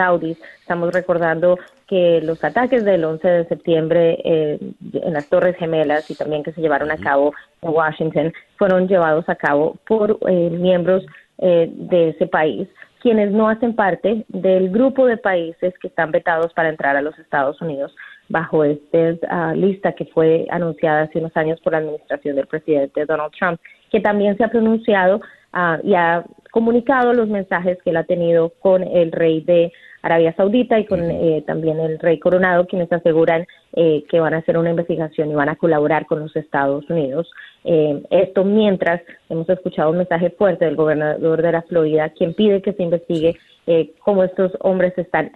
saudis. Estamos recordando que los ataques del 11 de septiembre eh, en las Torres Gemelas y también que se llevaron a cabo en Washington fueron llevados a cabo por eh, miembros eh, de ese país quienes no hacen parte del grupo de países que están vetados para entrar a los Estados Unidos bajo esta lista que fue anunciada hace unos años por la administración del presidente Donald Trump, que también se ha pronunciado uh, y ha comunicado los mensajes que él ha tenido con el rey de Arabia Saudita y con eh, también el rey coronado, quienes aseguran eh, que van a hacer una investigación y van a colaborar con los Estados Unidos. Eh, esto mientras hemos escuchado un mensaje fuerte del gobernador de la Florida, quien pide que se investigue cómo estos hombres están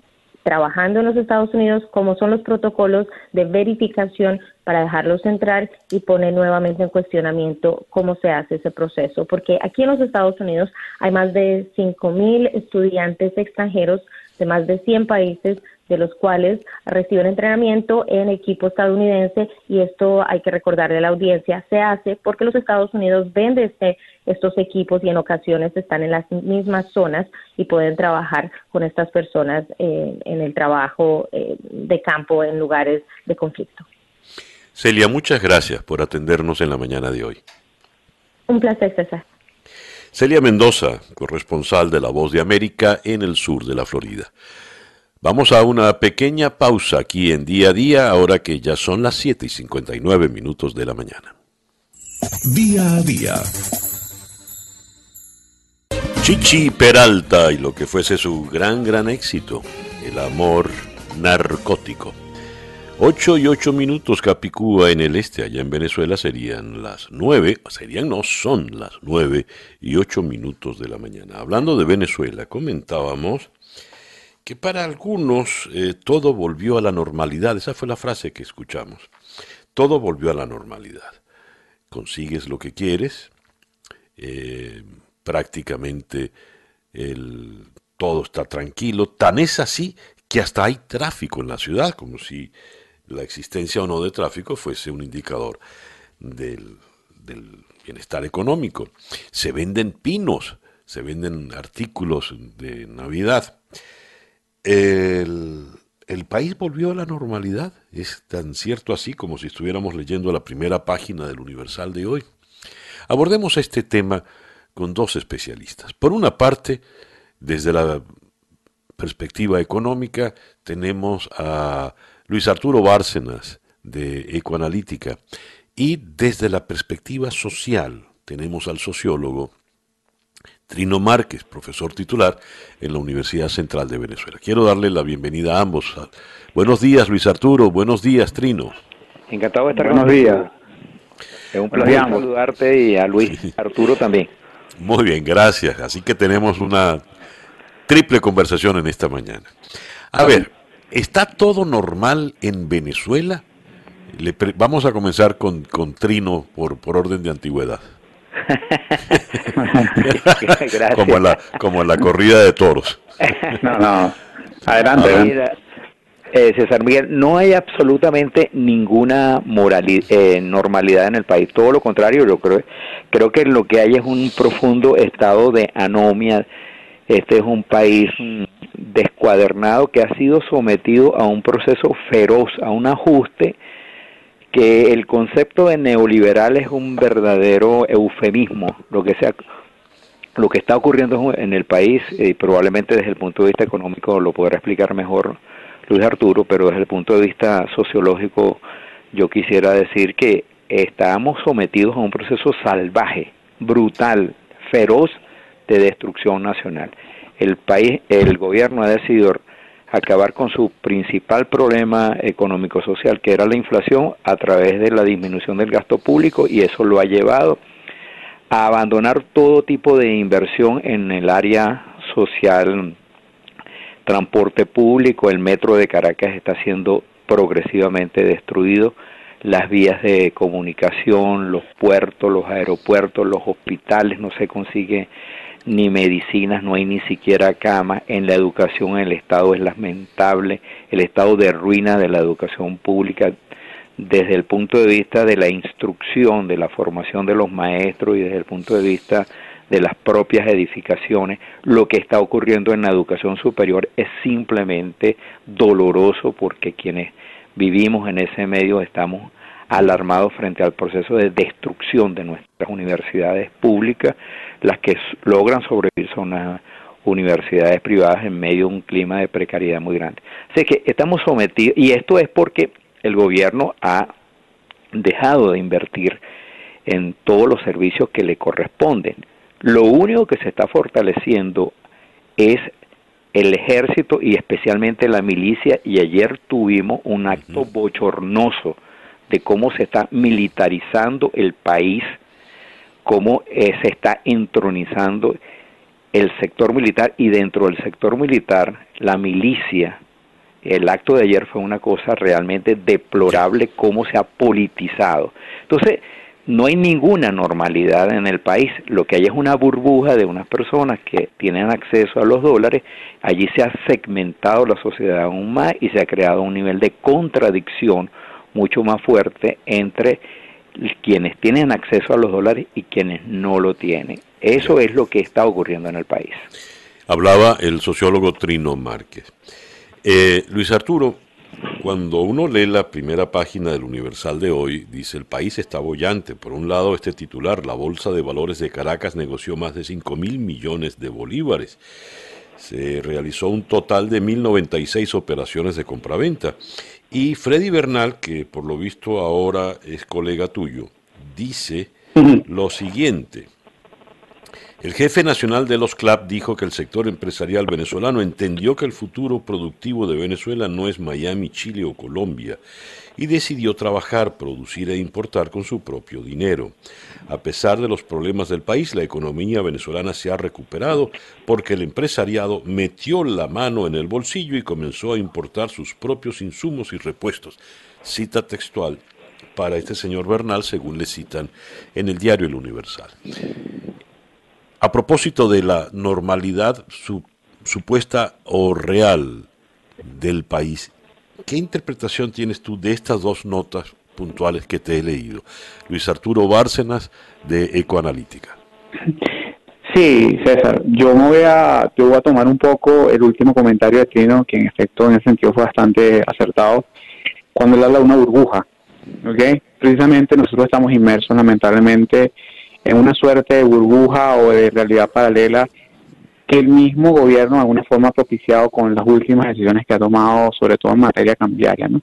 trabajando en los Estados Unidos, cómo son los protocolos de verificación para dejarlos entrar y pone nuevamente en cuestionamiento cómo se hace ese proceso, porque aquí en los Estados Unidos hay más de 5.000 estudiantes extranjeros de más de 100 países, de los cuales reciben entrenamiento en equipo estadounidense y esto hay que recordarle a la audiencia, se hace porque los Estados Unidos venden este, estos equipos y en ocasiones están en las mismas zonas y pueden trabajar con estas personas eh, en el trabajo eh, de campo en lugares de conflicto. Celia, muchas gracias por atendernos en la mañana de hoy. Un placer, César. Celia Mendoza, corresponsal de La Voz de América en el sur de la Florida. Vamos a una pequeña pausa aquí en día a día, ahora que ya son las 7 y 59 minutos de la mañana. Día a día. Chichi Peralta y lo que fuese su gran, gran éxito, el amor narcótico. 8 y 8 minutos Capicúa en el este, allá en Venezuela serían las 9, serían no, son las 9 y 8 minutos de la mañana. Hablando de Venezuela, comentábamos que para algunos eh, todo volvió a la normalidad, esa fue la frase que escuchamos, todo volvió a la normalidad. Consigues lo que quieres, eh, prácticamente el, todo está tranquilo, tan es así que hasta hay tráfico en la ciudad, como si la existencia o no de tráfico fuese un indicador del, bienestar económico. Se venden pinos, se venden artículos de Navidad. El, el, país volvió a la normalidad. Es tan cierto así como si estuviéramos leyendo la primera página del Universal de hoy. Abordemos este tema con dos especialistas. Por una parte, desde la perspectiva económica, tenemos a Luis Arturo Bárcenas, de Ecoanalítica. Y desde la perspectiva social tenemos al sociólogo Trino Márquez, profesor titular en la Universidad Central de Venezuela. Quiero darle la bienvenida a ambos. Buenos días, Luis Arturo. Buenos días, Trino. Encantado de estar Buenos días. Es un placer saludarte y a Luis Arturo también. Muy bien, gracias. Así que tenemos una triple conversación en esta mañana. A ver, ¿está todo normal en Venezuela? vamos a comenzar con, con Trino por, por orden de antigüedad. <laughs> como, la, como en la corrida de toros. no, no. Adelante. Eh, César Miguel, no hay absolutamente ninguna eh, normalidad en el país. Todo lo contrario, yo creo, creo que lo que hay es un profundo estado de anomia. Este es un país descuadernado que ha sido sometido a un proceso feroz, a un ajuste que el concepto de neoliberal es un verdadero eufemismo, lo que sea lo que está ocurriendo en el país, y probablemente desde el punto de vista económico lo podrá explicar mejor Luis Arturo, pero desde el punto de vista sociológico yo quisiera decir que estamos sometidos a un proceso salvaje, brutal, feroz de destrucción nacional. El país, el gobierno ha decidido acabar con su principal problema económico-social, que era la inflación, a través de la disminución del gasto público, y eso lo ha llevado a abandonar todo tipo de inversión en el área social, transporte público, el metro de Caracas está siendo progresivamente destruido, las vías de comunicación, los puertos, los aeropuertos, los hospitales, no se consigue ni medicinas, no hay ni siquiera cama, en la educación el estado es lamentable, el estado de ruina de la educación pública desde el punto de vista de la instrucción, de la formación de los maestros y desde el punto de vista de las propias edificaciones, lo que está ocurriendo en la educación superior es simplemente doloroso porque quienes vivimos en ese medio estamos alarmados frente al proceso de destrucción de nuestras universidades públicas, las que logran sobrevivir son las universidades privadas en medio de un clima de precariedad muy grande. Así que estamos sometidos, y esto es porque el gobierno ha dejado de invertir en todos los servicios que le corresponden. Lo único que se está fortaleciendo es el ejército y especialmente la milicia y ayer tuvimos un acto bochornoso de cómo se está militarizando el país, cómo eh, se está entronizando el sector militar y dentro del sector militar la milicia. El acto de ayer fue una cosa realmente deplorable cómo se ha politizado. Entonces, no hay ninguna normalidad en el país, lo que hay es una burbuja de unas personas que tienen acceso a los dólares, allí se ha segmentado la sociedad aún más y se ha creado un nivel de contradicción mucho más fuerte entre quienes tienen acceso a los dólares y quienes no lo tienen. Eso es lo que está ocurriendo en el país. Hablaba el sociólogo Trino Márquez. Eh, Luis Arturo, cuando uno lee la primera página del Universal de hoy, dice el país está bollante. Por un lado, este titular, la Bolsa de Valores de Caracas negoció más de 5 mil millones de bolívares. Se realizó un total de 1.096 operaciones de compraventa. Y Freddy Bernal, que por lo visto ahora es colega tuyo, dice lo siguiente. El jefe nacional de los CLAP dijo que el sector empresarial venezolano entendió que el futuro productivo de Venezuela no es Miami, Chile o Colombia y decidió trabajar, producir e importar con su propio dinero. A pesar de los problemas del país, la economía venezolana se ha recuperado porque el empresariado metió la mano en el bolsillo y comenzó a importar sus propios insumos y repuestos. Cita textual para este señor Bernal, según le citan en el diario El Universal. A propósito de la normalidad supuesta o real del país, ¿qué interpretación tienes tú de estas dos notas puntuales que te he leído? Luis Arturo Bárcenas de Ecoanalítica. Sí, César, yo me voy a, yo voy a tomar un poco el último comentario de Trino, que en efecto en ese sentido fue bastante acertado, cuando él habla de una burbuja, ¿ok? Precisamente nosotros estamos inmersos lamentablemente en una suerte de burbuja o de realidad paralela que el mismo gobierno de alguna forma ha propiciado con las últimas decisiones que ha tomado, sobre todo en materia cambiaria. ¿no?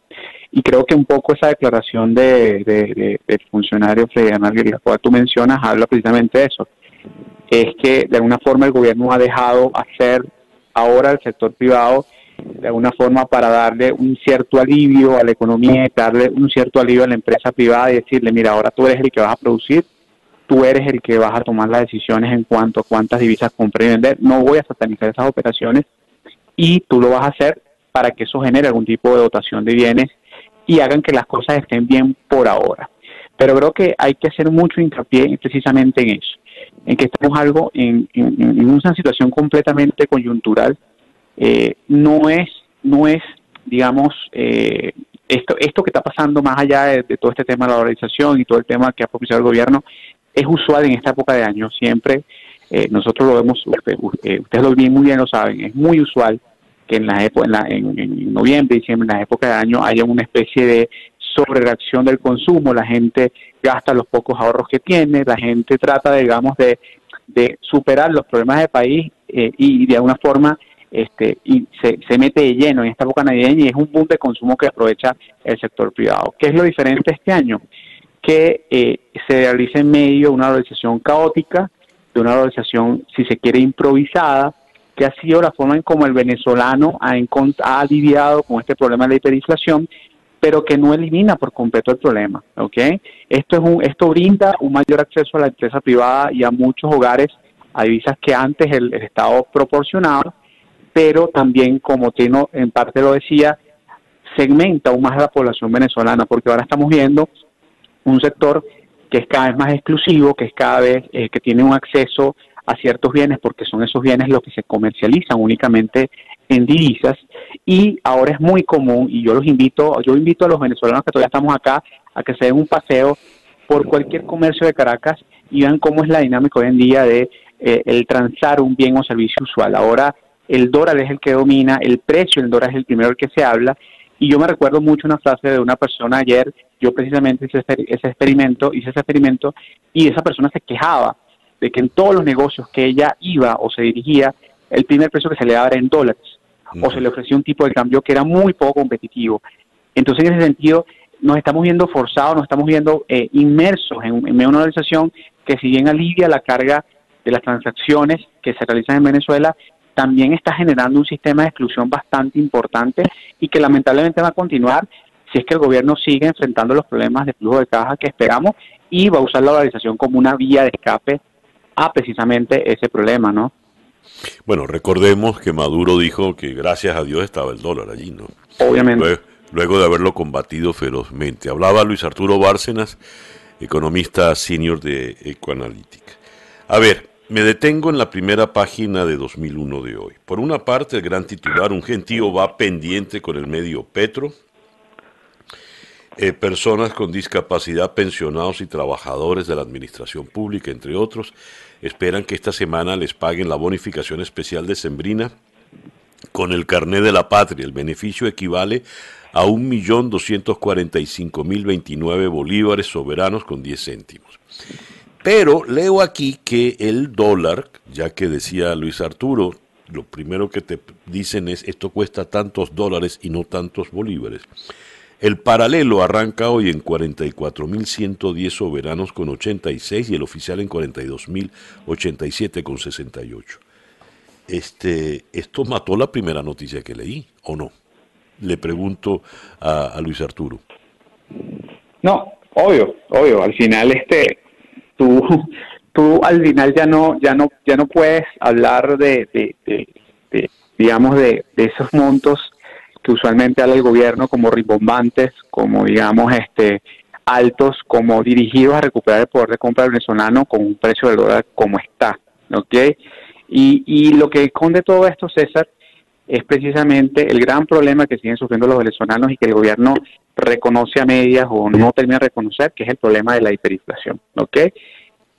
Y creo que un poco esa declaración de, del funcionario federal que la cual tú mencionas habla precisamente de eso. Es que de alguna forma el gobierno ha dejado hacer ahora el sector privado de alguna forma para darle un cierto alivio a la economía, darle un cierto alivio a la empresa privada y decirle, mira, ahora tú eres el que vas a producir, tú eres el que vas a tomar las decisiones en cuanto a cuántas divisas comprar y vender. No voy a satanizar esas operaciones y tú lo vas a hacer para que eso genere algún tipo de dotación de bienes y hagan que las cosas estén bien por ahora. Pero creo que hay que hacer mucho hincapié precisamente en eso, en que estamos algo en, una situación completamente coyuntural. Eh, no es, no es, digamos, eh, esto, esto que está pasando más allá de, todo este tema de la valorización y todo el tema que ha propiciado el gobierno, es usual en esta época de año. Siempre eh, nosotros lo vemos, ustedes lo bien, muy bien lo saben, es muy usual que en, la, en, en, noviembre, diciembre, en la época de año, haya una especie de sobre reacción del consumo, la gente gasta los pocos ahorros que tiene, la gente trata, digamos, de, de superar los problemas del país eh, y de alguna forma este, y se, se mete de lleno en esta época navideña y es un boom de consumo que aprovecha el sector privado. ¿Qué es lo diferente este año? Que eh, se realiza en medio de una organización caótica, de una organización, si se quiere, improvisada, que ha sido la forma en como el venezolano ha, ha con este problema de la hiperinflación pero que no elimina por completo el problema. Esto, es un, esto brinda un mayor acceso a la empresa privada y a muchos hogares a divisas que antes el, Estado proporcionaba, pero también, como Tino en parte lo decía, segmenta aún más a la población venezolana, porque ahora estamos viendo un sector que es cada vez más exclusivo, que es cada vez eh, que tiene un acceso a ciertos bienes, porque son esos bienes los que se comercializan únicamente en divisas y ahora es muy común y yo los invito, yo invito a los venezolanos que todavía estamos acá a que se den un paseo por cualquier comercio de Caracas y vean cómo es la dinámica hoy en día de eh, el transar un bien o servicio usual. Ahora el dólar es el que domina, el precio del dólar es el primero que se habla y yo me recuerdo mucho una frase de una persona ayer, yo precisamente hice ese experimento, hice ese experimento y esa persona se quejaba de que en todos los negocios que ella iba o se dirigía, el primer precio que se le daba era en dólares o se le ofreció un tipo de cambio que era muy poco competitivo. Entonces, en ese sentido, nos estamos viendo forzados, nos estamos viendo eh, inmersos en, en, una organización que si bien alivia la carga de las transacciones que se realizan en Venezuela, también está generando un sistema de exclusión bastante importante y que lamentablemente va a continuar si es que el gobierno sigue enfrentando los problemas de flujo de caja que esperamos y va a usar la valorización como una vía de escape a precisamente ese problema, ¿no? Bueno, recordemos que Maduro dijo que gracias a Dios estaba el dólar allí, ¿no? Obviamente. Luego, de haberlo combatido ferozmente. Hablaba Luis Arturo Bárcenas, economista senior de Ecoanalítica. A ver, me detengo en la primera página de 2001 de hoy. Por una parte, el gran titular, un gentío va pendiente con el medio Petro. Eh, personas con discapacidad, pensionados y trabajadores de la administración pública, entre otros, esperan que esta semana les paguen la bonificación especial de Sembrina con el carné de la patria. El beneficio equivale a 1.245.029 bolívares soberanos con 10 céntimos. Pero leo aquí que el dólar, ya que decía Luis Arturo, lo primero que te dicen es esto cuesta tantos dólares y no tantos bolívares. El paralelo arranca hoy en 44.110 soberanos con 86 y el oficial en 42.087 con 68. Este, ¿Esto mató la primera noticia que leí o no? Le pregunto a, Luis Arturo. No, obvio, obvio. Al final, este, tú, tú al final ya no, ya no, ya no puedes hablar de, de digamos, de, esos montos que usualmente habla el gobierno como rimbombantes, como digamos este altos, como dirigidos a recuperar el poder de compra venezolano con un precio del dólar como está, ¿ok? Y, y lo que esconde todo esto, César, es precisamente el gran problema que siguen sufriendo los venezolanos y que el gobierno reconoce a medias o no termina de reconocer, que es el problema de la hiperinflación.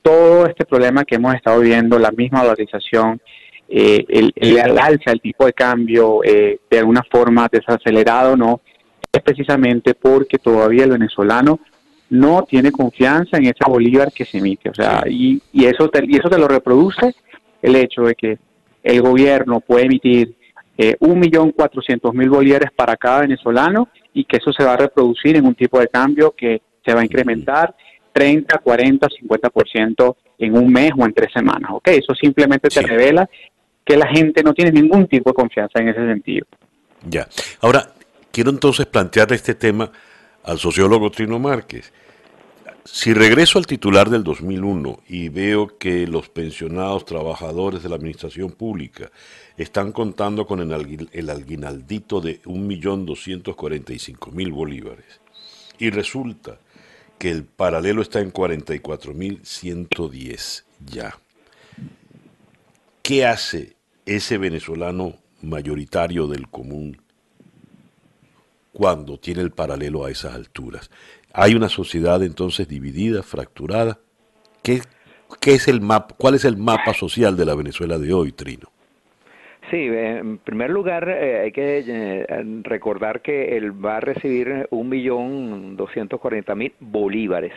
Todo este problema que hemos estado viendo, la misma valorización, eh, el, el, alza el tipo de cambio eh, de alguna forma desacelerado, ¿no? Es precisamente porque todavía el venezolano no tiene confianza en ese bolívar que se emite. O sea, y, y, eso, te, y eso te lo reproduce el hecho de que el gobierno puede emitir un millón cuatrocientos mil bolívares para cada venezolano y que eso se va a reproducir en un tipo de cambio que se va a incrementar 30, 40, 50% en un mes o en tres semanas. ¿ok? Eso simplemente te revela que la gente no tiene ningún tipo de confianza en ese sentido. Ya. Ahora, quiero entonces plantear este tema al sociólogo Trino Márquez. Si regreso al titular del 2001 y veo que los pensionados trabajadores de la administración pública están contando con el, aguinaldito de 1.245.000 bolívares y resulta que el paralelo está en 44.110 ya. ¿Qué hace ese venezolano mayoritario del común cuando tiene el paralelo a esas alturas? Hay una sociedad entonces dividida, fracturada. ¿Qué, es el ¿Cuál es el mapa social de la Venezuela de hoy, Trino? Sí, en primer lugar eh, hay que eh, recordar que él va a recibir un millón doscientos cuarenta mil bolívares.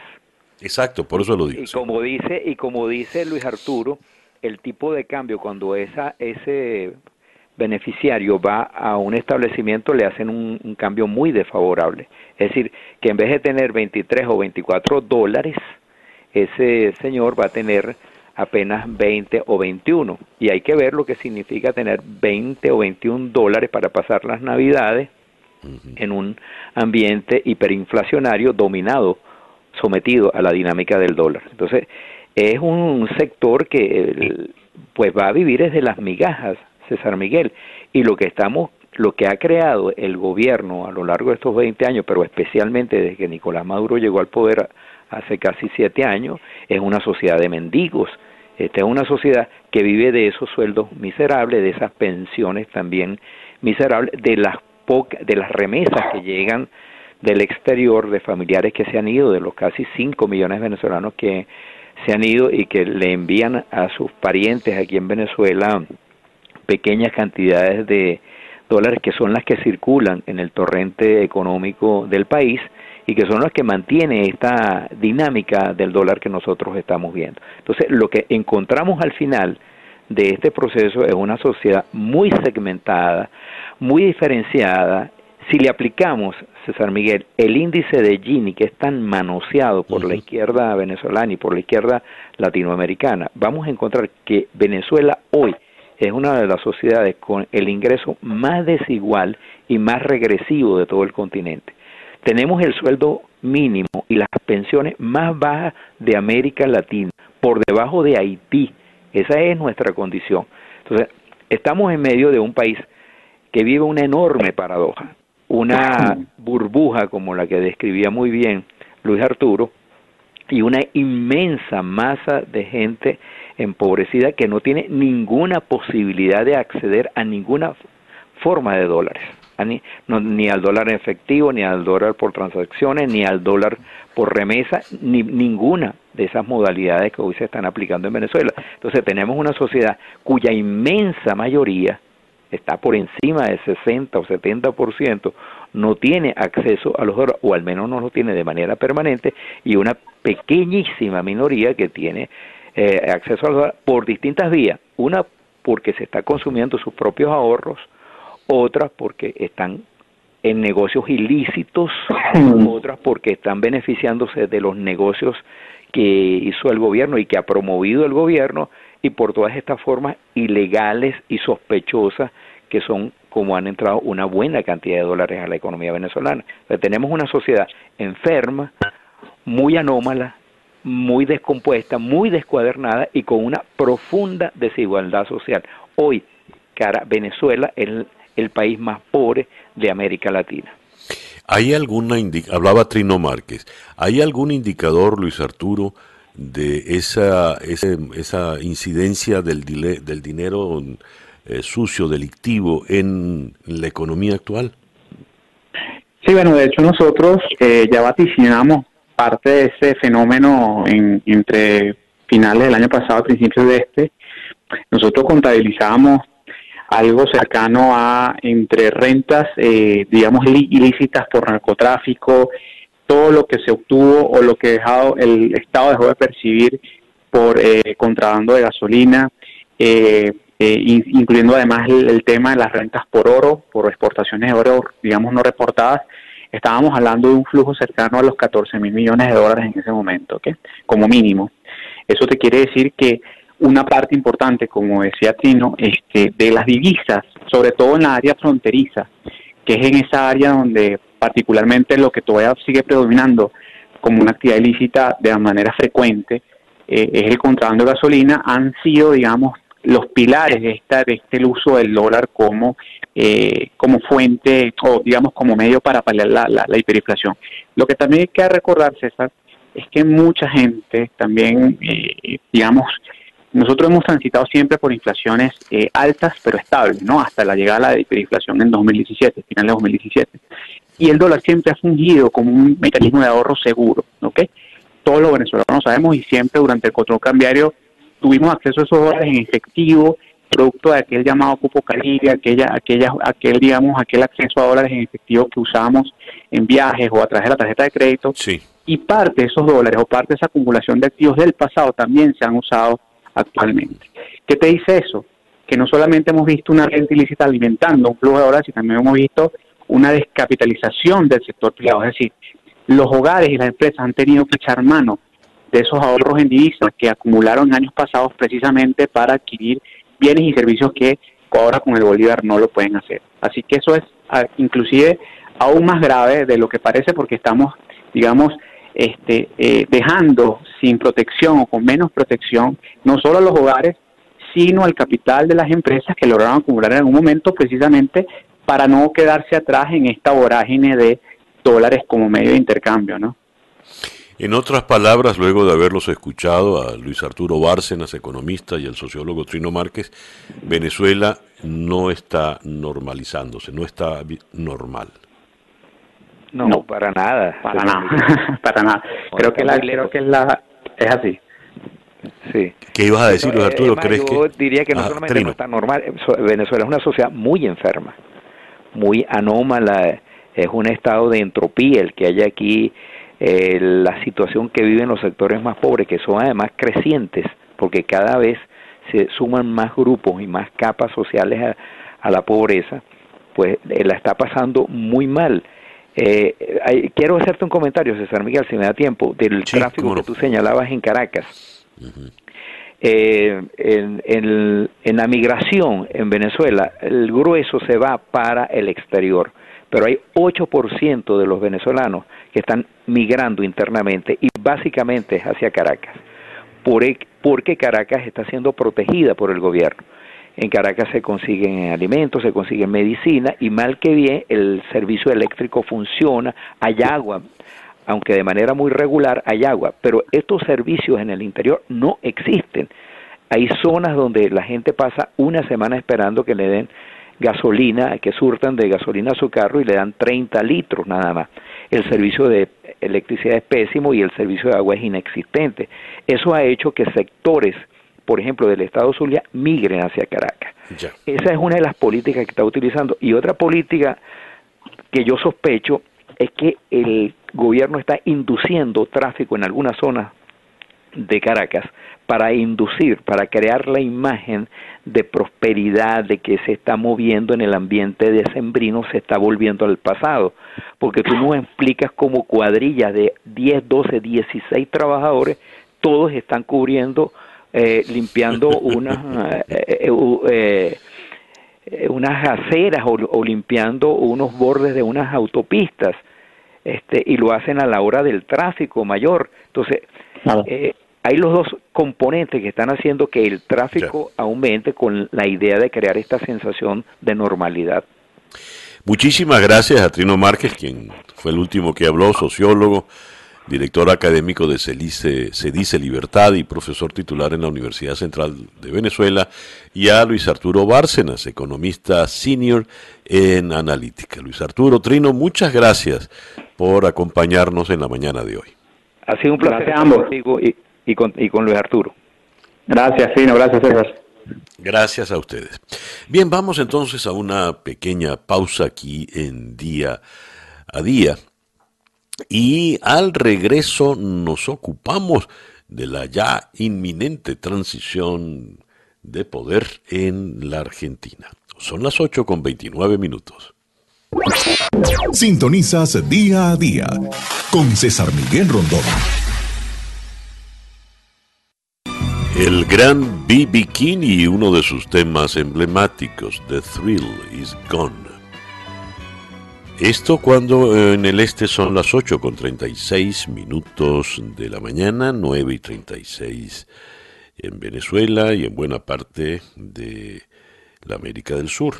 Exacto, por eso lo digo. Y como dice y como dice Luis Arturo, el tipo de cambio cuando esa ese beneficiario va a un establecimiento le hacen un, un cambio muy desfavorable. Es decir, que en vez de tener 23 o 24 dólares, ese señor va a tener apenas 20 o 21. Y hay que ver lo que significa tener 20 o 21 dólares para pasar las navidades en un ambiente hiperinflacionario dominado, sometido a la dinámica del dólar. Entonces, es un sector que pues va a vivir desde las migajas, César Miguel, y lo que estamos lo que ha creado el gobierno a lo largo de estos 20 años, pero especialmente desde que Nicolás Maduro llegó al poder hace casi siete años, es una sociedad de mendigos. Esta es una sociedad que vive de esos sueldos miserables, de esas pensiones también miserables, de las de las remesas que llegan del exterior de familiares que se han ido, de los casi 5 millones de venezolanos que se han ido y que le envían a sus parientes aquí en Venezuela pequeñas cantidades de dólares que son las que circulan en el torrente económico del país y que son las que mantiene esta dinámica del dólar que nosotros estamos viendo. Entonces, lo que encontramos al final de este proceso es una sociedad muy segmentada, muy diferenciada. Si le aplicamos, César Miguel, el índice de Gini, que es tan manoseado por la izquierda venezolana y por la izquierda latinoamericana, vamos a encontrar que Venezuela hoy es una de las sociedades con el ingreso más desigual y más regresivo de todo el continente. Tenemos el sueldo mínimo y las pensiones más bajas de América Latina, por debajo de Haití. Esa es nuestra condición. Entonces, estamos en medio de un país que vive una enorme paradoja, una <clears throat> burbuja como la que describía muy bien Luis Arturo, y una inmensa masa de gente empobrecida que no tiene ninguna posibilidad de acceder a ninguna forma de dólares, ni, ni al dólar en efectivo, ni al dólar por transacciones, ni al dólar por remesa, ni ninguna de esas modalidades que hoy se están aplicando en Venezuela. Entonces tenemos una sociedad cuya inmensa mayoría está por encima del 60 o 70%, no tiene acceso a los dólares, o al menos no lo tiene de manera permanente, y una pequeñísima minoría que tiene eh, acceso al dólar por distintas vías. Una porque se está consumiendo sus propios ahorros, otra porque están en negocios ilícitos, otras porque están beneficiándose de los negocios que hizo el gobierno y que ha promovido el gobierno y por todas estas formas ilegales y sospechosas que son como han entrado una buena cantidad de dólares a la economía venezolana. tenemos una sociedad enferma, muy anómala, muy descompuesta, muy descuadernada y con una profunda desigualdad social. Hoy, cara, Venezuela es el, país más pobre de América Latina. ¿Hay alguna, hablaba Trino Márquez, ¿hay algún indicador, Luis Arturo, de esa, esa incidencia del, del dinero eh, sucio, delictivo en la economía actual? Sí, bueno, de hecho nosotros eh, ya vaticinamos parte de ese fenómeno entre finales del año pasado, principios de este, nosotros contabilizamos algo cercano a entre rentas, eh, digamos, ilícitas por narcotráfico, todo lo que se obtuvo o lo que dejado, el Estado dejó de percibir por eh, contrabando de gasolina, eh, incluyendo además el, tema de las rentas por oro, por exportaciones de oro, digamos, no reportadas, estábamos hablando de un flujo cercano a los 14 mil millones de dólares en ese momento. Como mínimo. Eso te quiere decir que una parte importante, como decía Tino, este, de las divisas, sobre todo en la área fronteriza, que es en esa área donde particularmente lo que todavía sigue predominando como una actividad ilícita de manera frecuente eh, es el contrabando de gasolina, han sido, digamos, los pilares de, esta, de este uso del dólar como, eh, como fuente o, digamos, como medio para paliar la, la, hiperinflación. Lo que también hay que recordar, César, es que mucha gente también, eh, digamos, nosotros hemos transitado siempre por inflaciones altas pero estables, ¿no? Hasta la llegada de la hiperinflación en 2017, final de 2017 y el dólar siempre ha fungido como un mecanismo de ahorro seguro, ¿ok? Todos los venezolanos sabemos y siempre durante el control cambiario tuvimos acceso a esos dólares en efectivo, producto de aquel llamado cupo caribe, aquella, aquella, aquel, digamos, aquel acceso a dólares en efectivo que usábamos en viajes o a través de la tarjeta de crédito. Sí. Y parte de esos dólares o parte de esa acumulación de activos del pasado también se han usado actualmente. ¿Qué te dice eso? Que no solamente hemos visto una renta ilícita alimentando un flujo de dólares, sino también hemos visto una descapitalización del sector privado. Es decir, los hogares y las empresas han tenido que echar mano de esos ahorros en divisas que acumularon años pasados precisamente para adquirir bienes y servicios que ahora con el Bolívar no lo pueden hacer. Así que eso es ah, inclusive aún más grave de lo que parece porque estamos, digamos, este, eh, dejando sin protección o con menos protección no solo a los hogares, sino al capital de las empresas que lograron acumular en algún momento precisamente para no quedarse atrás en esta vorágine de dólares como medio de intercambio, ¿no? En otras palabras, luego de haberlos escuchado a Luis Arturo Bárcenas, economista, y al sociólogo Trino Márquez, Venezuela no está normalizándose, no está normal. No, para nada. Para nada, <laughs> <laughs> para nada. Creo que, la, creo que es, la, es así. Sí. ¿Qué ibas a decir, Luis Arturo? ¿Crees yo diría que no ah, solamente no está normal, Venezuela es una sociedad muy enferma muy anómala, es un estado de entropía el que hay aquí, eh, la situación que viven los sectores más pobres, que son además crecientes, porque cada vez se suman más grupos y más capas sociales a, la pobreza, pues eh, la está pasando muy mal. Eh, quiero hacerte un comentario, César Miguel, si me da tiempo, del tráfico que tú señalabas en Caracas. Eh, en, en, la migración en Venezuela, el grueso se va para el exterior, pero hay 8% de los venezolanos que están migrando internamente y básicamente es hacia Caracas, e, porque Caracas está siendo protegida por el gobierno. En Caracas se consiguen alimentos, se consiguen medicina y mal que bien el servicio eléctrico funciona, hay agua, aunque de manera muy regular hay agua, pero estos servicios en el interior no existen. Hay zonas donde la gente pasa una semana esperando que le den gasolina, que surtan de gasolina a su carro y le dan 30 litros nada más. El servicio de electricidad es pésimo y el servicio de agua es inexistente. Eso ha hecho que sectores, por ejemplo, del estado Zulia, migren hacia Caracas. Esa es una de las políticas que está utilizando. Y otra política que yo sospecho es que el gobierno está induciendo tráfico en algunas zonas de Caracas para inducir, para crear la imagen de prosperidad, de que se está moviendo en el ambiente decembrino, se está volviendo al pasado. Porque tú no explicas como cuadrillas de 10, 12, 16 trabajadores, todos están cubriendo, eh, limpiando <laughs> unas, eh, eh, unas aceras o limpiando unos bordes de unas autopistas este, y lo hacen a la hora del tráfico mayor. Entonces, eh, hay los dos componentes que están haciendo que el tráfico aumente con la idea de crear esta sensación de normalidad. Muchísimas gracias a Trino Márquez, quien fue el último que habló, sociólogo, director académico de Celice, Cedice Libertad y profesor titular en la Universidad Central de Venezuela, y a Luis Arturo Bárcenas, economista senior en analítica. Luis Arturo Trino, muchas gracias por acompañarnos en la mañana de hoy. Ha sido un placer ambos. Y, y, con, y con Luis Arturo. Gracias, Fino, gracias, César. Gracias a ustedes. Bien, vamos entonces a una pequeña pausa aquí en día a día. Y al regreso nos ocupamos de la ya inminente transición de poder en la Argentina. Son las 8 con 29 minutos. Sintonizas día a día con César Miguel Rondón. El gran B.B. King y uno de sus temas emblemáticos, The Thrill is Gone. Esto cuando eh, en el este son las 8 con 36 minutos de la mañana, 9 y 36 en Venezuela y en buena parte de la América del Sur.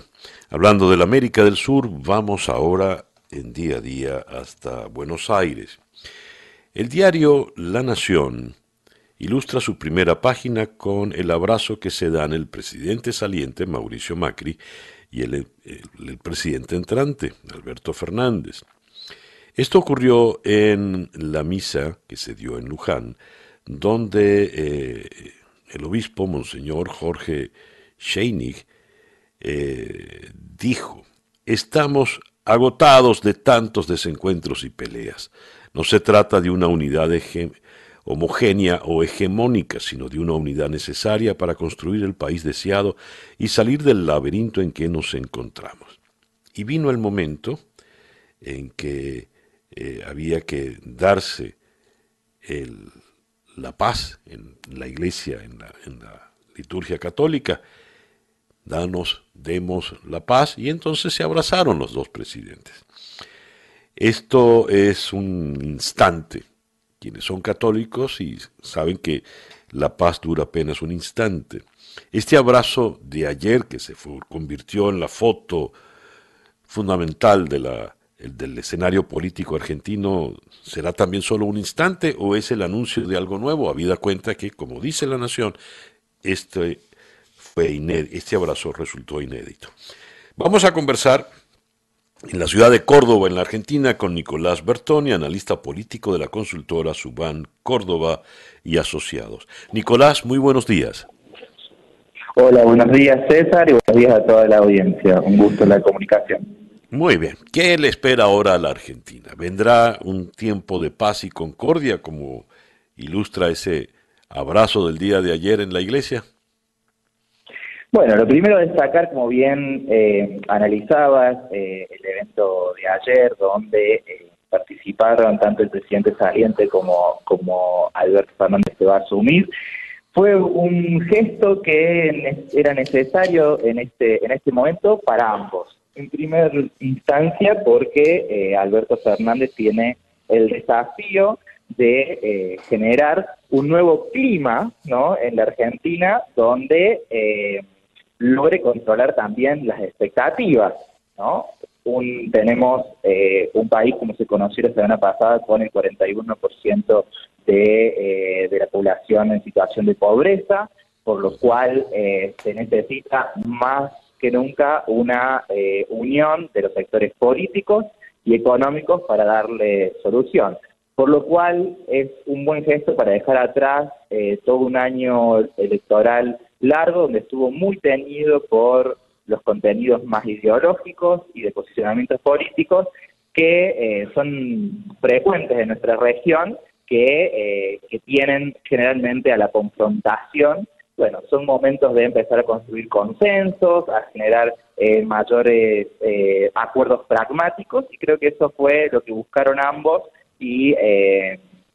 Hablando de la América del Sur, vamos ahora en día a día hasta Buenos Aires. El diario La Nación ilustra su primera página con el abrazo que se dan el presidente saliente Mauricio Macri y el, presidente entrante Alberto Fernández. Esto ocurrió en la misa que se dio en Luján, donde eh, el obispo Monseñor Jorge Scheinig eh, dijo, estamos agotados de tantos desencuentros y peleas. No se trata de una unidad homogénea o hegemónica, sino de una unidad necesaria para construir el país deseado y salir del laberinto en que nos encontramos. Y vino el momento en que eh, había que darse la paz en la iglesia, en la liturgia católica, danos, demos la paz, y entonces se abrazaron los dos presidentes. Esto es un instante. Quienes son católicos y saben que la paz dura apenas un instante. Este abrazo de ayer que se convirtió en la foto fundamental del escenario político argentino, ¿será también solo un instante o es el anuncio de algo nuevo? Habida cuenta que, como dice la Nación, este este abrazo resultó inédito. Vamos a conversar en la ciudad de Córdoba, en la Argentina, con Nicolás Bertoni, analista político de la consultora Subán Córdoba y Asociados. Nicolás, muy buenos días. Hola, buenos días César y buenos días a toda la audiencia. Un gusto la comunicación. Muy bien. ¿Qué le espera ahora a la Argentina? ¿Vendrá un tiempo de paz y concordia como ilustra ese abrazo del día de ayer en la iglesia? Bueno, lo primero es destacar, como bien eh, analizabas, eh, el evento de ayer, donde eh, participaron tanto el presidente saliente como, como Alberto Fernández que va a asumir. Fue un gesto que era necesario en este, en este momento para ambos. En primera instancia, porque Alberto Fernández tiene el desafío de generar un nuevo clima ¿no? en la Argentina donde logre controlar también las expectativas, ¿no? Un, tenemos eh, un país, como se conoció la semana pasada, con el 41% de, eh, de la población en situación de pobreza, por lo cual eh, se necesita más que nunca una unión de los sectores políticos y económicos para darle solución. Por lo cual es un buen gesto para dejar atrás todo un año electoral largo, donde estuvo muy teñido por los contenidos más ideológicos y de posicionamientos políticos que eh, son frecuentes en nuestra región, que, eh, que tienen generalmente a la confrontación. Bueno, son momentos de empezar a construir consensos, a generar eh, mayores acuerdos pragmáticos y creo que eso fue lo que buscaron ambos y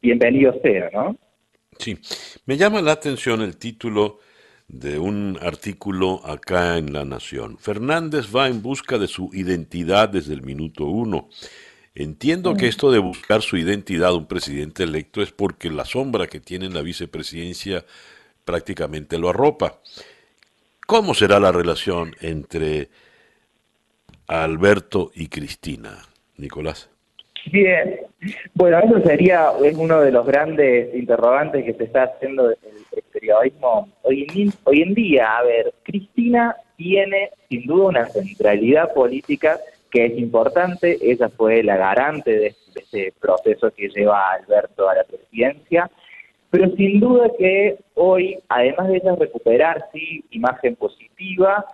bienvenido sea, ¿no? Sí, me llama la atención el título de un artículo acá en La Nación. Fernández va en busca de su identidad desde el minuto uno. Entiendo que esto de buscar su identidad un presidente electo es porque la sombra que tiene en la vicepresidencia prácticamente lo arropa. ¿Cómo será la relación entre Alberto y Cristina, Nicolás? Bien, bueno, eso sería uno de los grandes interrogantes que se está haciendo el, periodismo hoy en, hoy en día. A ver, Cristina tiene sin duda una centralidad política que es importante, ella fue la garante de, de ese proceso que lleva a Alberto a la presidencia, pero sin duda que hoy, además de ella recuperar sí imagen positiva,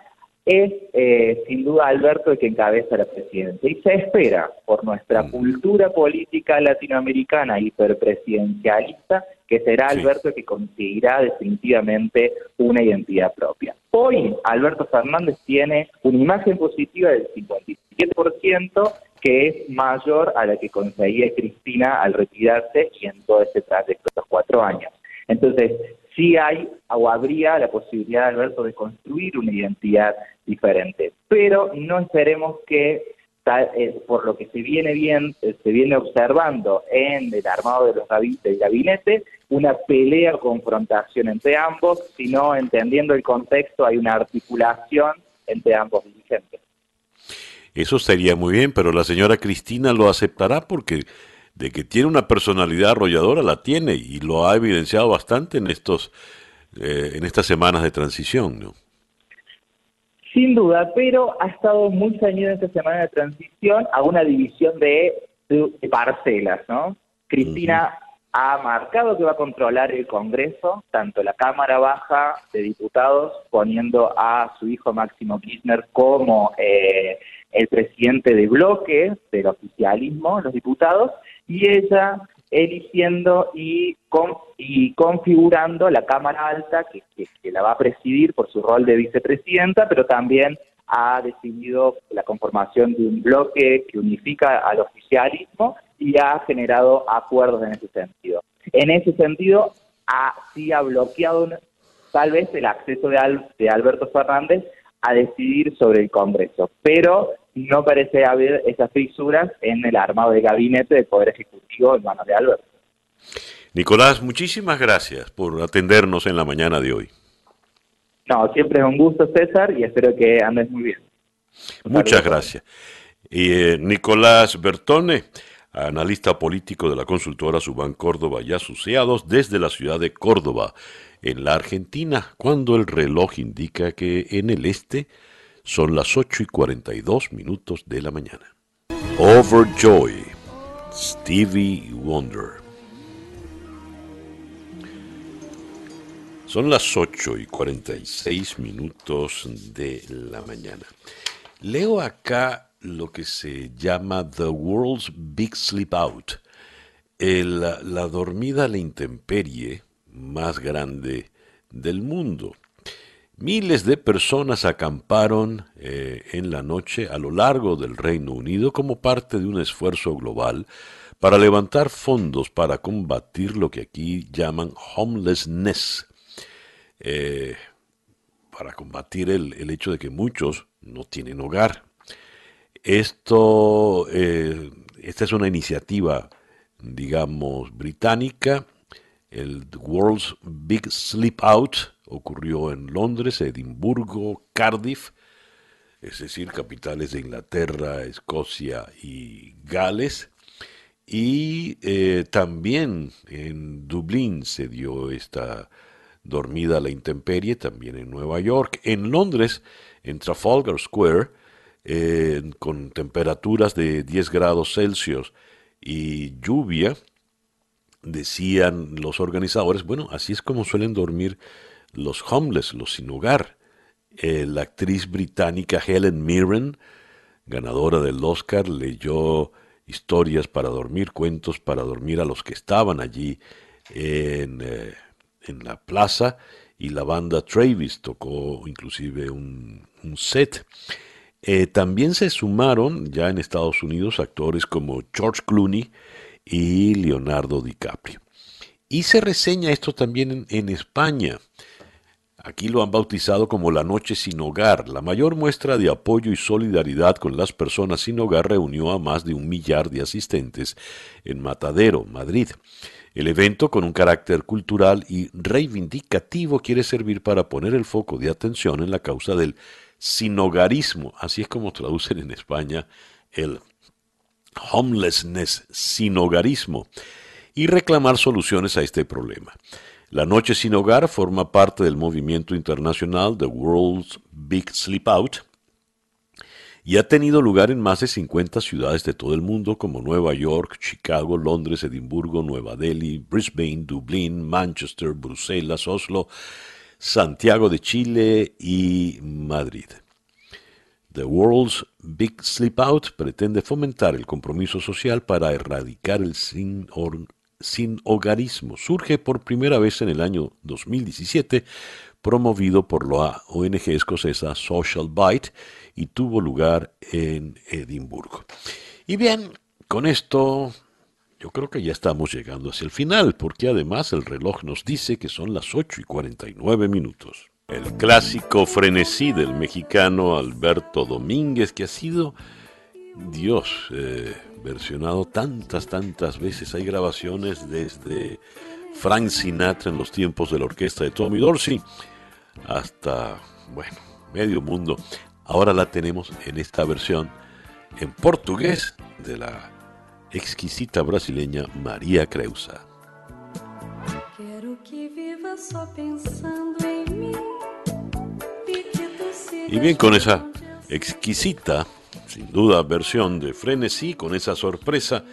es eh, sin duda Alberto el que encabeza la presidencia y se espera por nuestra mm. cultura política latinoamericana hiperpresidencialista que será Alberto el que conseguirá definitivamente una identidad propia. Hoy Alberto Fernández tiene una imagen positiva del 57% que es mayor a la que conseguía Cristina al retirarse y en todo ese trayecto de los cuatro años. Entonces, sí hay o habría la posibilidad, Alberto, de construir una identidad diferente. Pero no esperemos que eh, por lo que se viene bien, eh, se viene observando en el armado de los del gabinete, una pelea o confrontación entre ambos, sino entendiendo el contexto hay una articulación entre ambos dirigentes. Eso sería muy bien, pero la señora Cristina lo aceptará porque de que tiene una personalidad arrolladora la tiene y lo ha evidenciado bastante en estos eh, en estas semanas de transición, ¿no? Sin duda, pero ha estado muy ceñido en esta semana de transición a una división de, parcelas, ¿no? Cristina ha marcado que va a controlar el Congreso, tanto la Cámara Baja de Diputados, poniendo a su hijo Máximo Kirchner como eh, el presidente de bloque del oficialismo, los diputados, y ella eligiendo y, y configurando la Cámara Alta, que, la va a presidir por su rol de vicepresidenta, pero también ha decidido la conformación de un bloque que unifica al oficialismo y ha generado acuerdos en ese sentido. En ese sentido, ha, sí ha bloqueado tal vez el acceso de, de Alberto Fernández a decidir sobre el Congreso, pero no parece haber esas fisuras en el armado de gabinete del Poder Ejecutivo en manos de Alberto. Nicolás, muchísimas gracias por atendernos en la mañana de hoy. No, siempre es un gusto, César, y espero que andes muy bien. Muchas gracias. Y, eh, Nicolás Bertone, analista político de la consultora Subán Córdoba y asociados desde la ciudad de Córdoba, en la Argentina, cuando el reloj indica que en el este son las 8 y 42 minutos de la mañana. Overjoy, Stevie Wonder. Son las 8 y 46 minutos de la mañana. Leo acá lo que se llama The World's Big Sleep Out, la dormida a la intemperie más grande del mundo. Miles de personas acamparon eh, en la noche a lo largo del Reino Unido como parte de un esfuerzo global para levantar fondos para combatir lo que aquí llaman homelessness, eh, para combatir el, hecho de que muchos no tienen hogar. Esto, eh, esta es una iniciativa, digamos, británica, el World's Big Sleep Out, ocurrió en Londres, Edimburgo, Cardiff, es decir, capitales de Inglaterra, Escocia y Gales. Y eh, también en Dublín se dio esta dormida a la intemperie, también en Nueva York. En Londres, en Trafalgar Square, eh, con temperaturas de 10 grados Celsius y lluvia, decían los organizadores, bueno, así es como suelen dormir los homeless, los sin hogar. Eh, la actriz británica Helen Mirren, ganadora del Oscar, leyó historias para dormir, cuentos para dormir a los que estaban allí en, eh, en la plaza y la banda Travis tocó inclusive un, set. Eh, también se sumaron ya en Estados Unidos actores como George Clooney y Leonardo DiCaprio. Y se reseña esto también en España. Aquí lo han bautizado como la Noche sin Hogar. La mayor muestra de apoyo y solidaridad con las personas sin hogar reunió a más de un millar de asistentes en Matadero, Madrid. El evento, con un carácter cultural y reivindicativo, quiere servir para poner el foco de atención en la causa del sinogarismo, así es como traducen en España el homelessness, sinogarismo, y reclamar soluciones a este problema. La Noche sin Hogar forma parte del movimiento internacional The World's Big Sleep Out y ha tenido lugar en más de 50 ciudades de todo el mundo como Nueva York, Chicago, Londres, Edimburgo, Nueva Delhi, Brisbane, Dublín, Manchester, Bruselas, Oslo, Santiago de Chile y Madrid. The World's Big Sleep Out pretende fomentar el compromiso social para erradicar el sin sin hogarismo. Surge por primera vez en el año 2017, promovido por la ONG escocesa Social Bite y tuvo lugar en Edimburgo. Y bien, con esto yo creo que ya estamos llegando hacia el final, porque además el reloj nos dice que son las 8 y 49 minutos. El clásico frenesí del mexicano Alberto Domínguez, que ha sido Dios, eh, versionado tantas, tantas veces. Hay grabaciones desde Frank Sinatra en los tiempos de la orquesta de Tommy Dorsey hasta, bueno, medio mundo. Ahora la tenemos en esta versión en portugués de la exquisita brasileña María Creusa. Y bien, con esa exquisita, sin duda, versión de Frenesí, con esa sorpresa,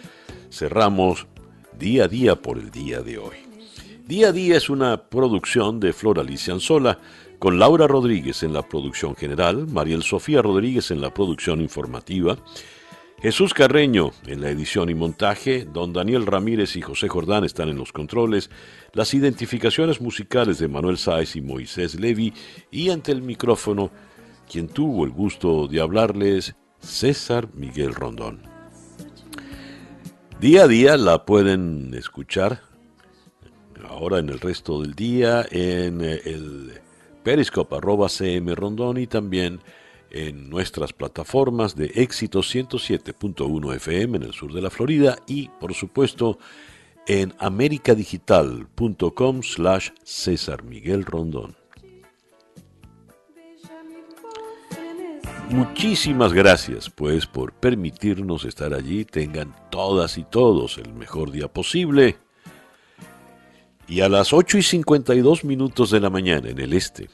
cerramos día a día por el día de hoy. Día a día es una producción de Flor Alicia Anzola, con Laura Rodríguez en la producción general, Mariel Sofía Rodríguez en la producción informativa, Jesús Carreño en la edición y montaje, don Daniel Ramírez y José Jordán están en los controles, las identificaciones musicales de Manuel Sáez y Moisés Levi y ante el micrófono, quien tuvo el gusto de hablarles, César Miguel Rondón. Día a día la pueden escuchar ahora en el resto del día en el periscope arroba cm Rondón y también en nuestras plataformas de éxito 107.1 FM en el sur de la Florida y por supuesto en americadigital.com slash César Miguel Rondón. Muchísimas gracias pues por permitirnos estar allí. Tengan todas y todos el mejor día posible. Y a las 8 y 52 minutos de la mañana en el este,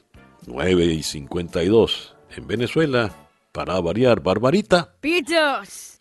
9 y 52 en Venezuela, para variar, Barbarita. Pitos.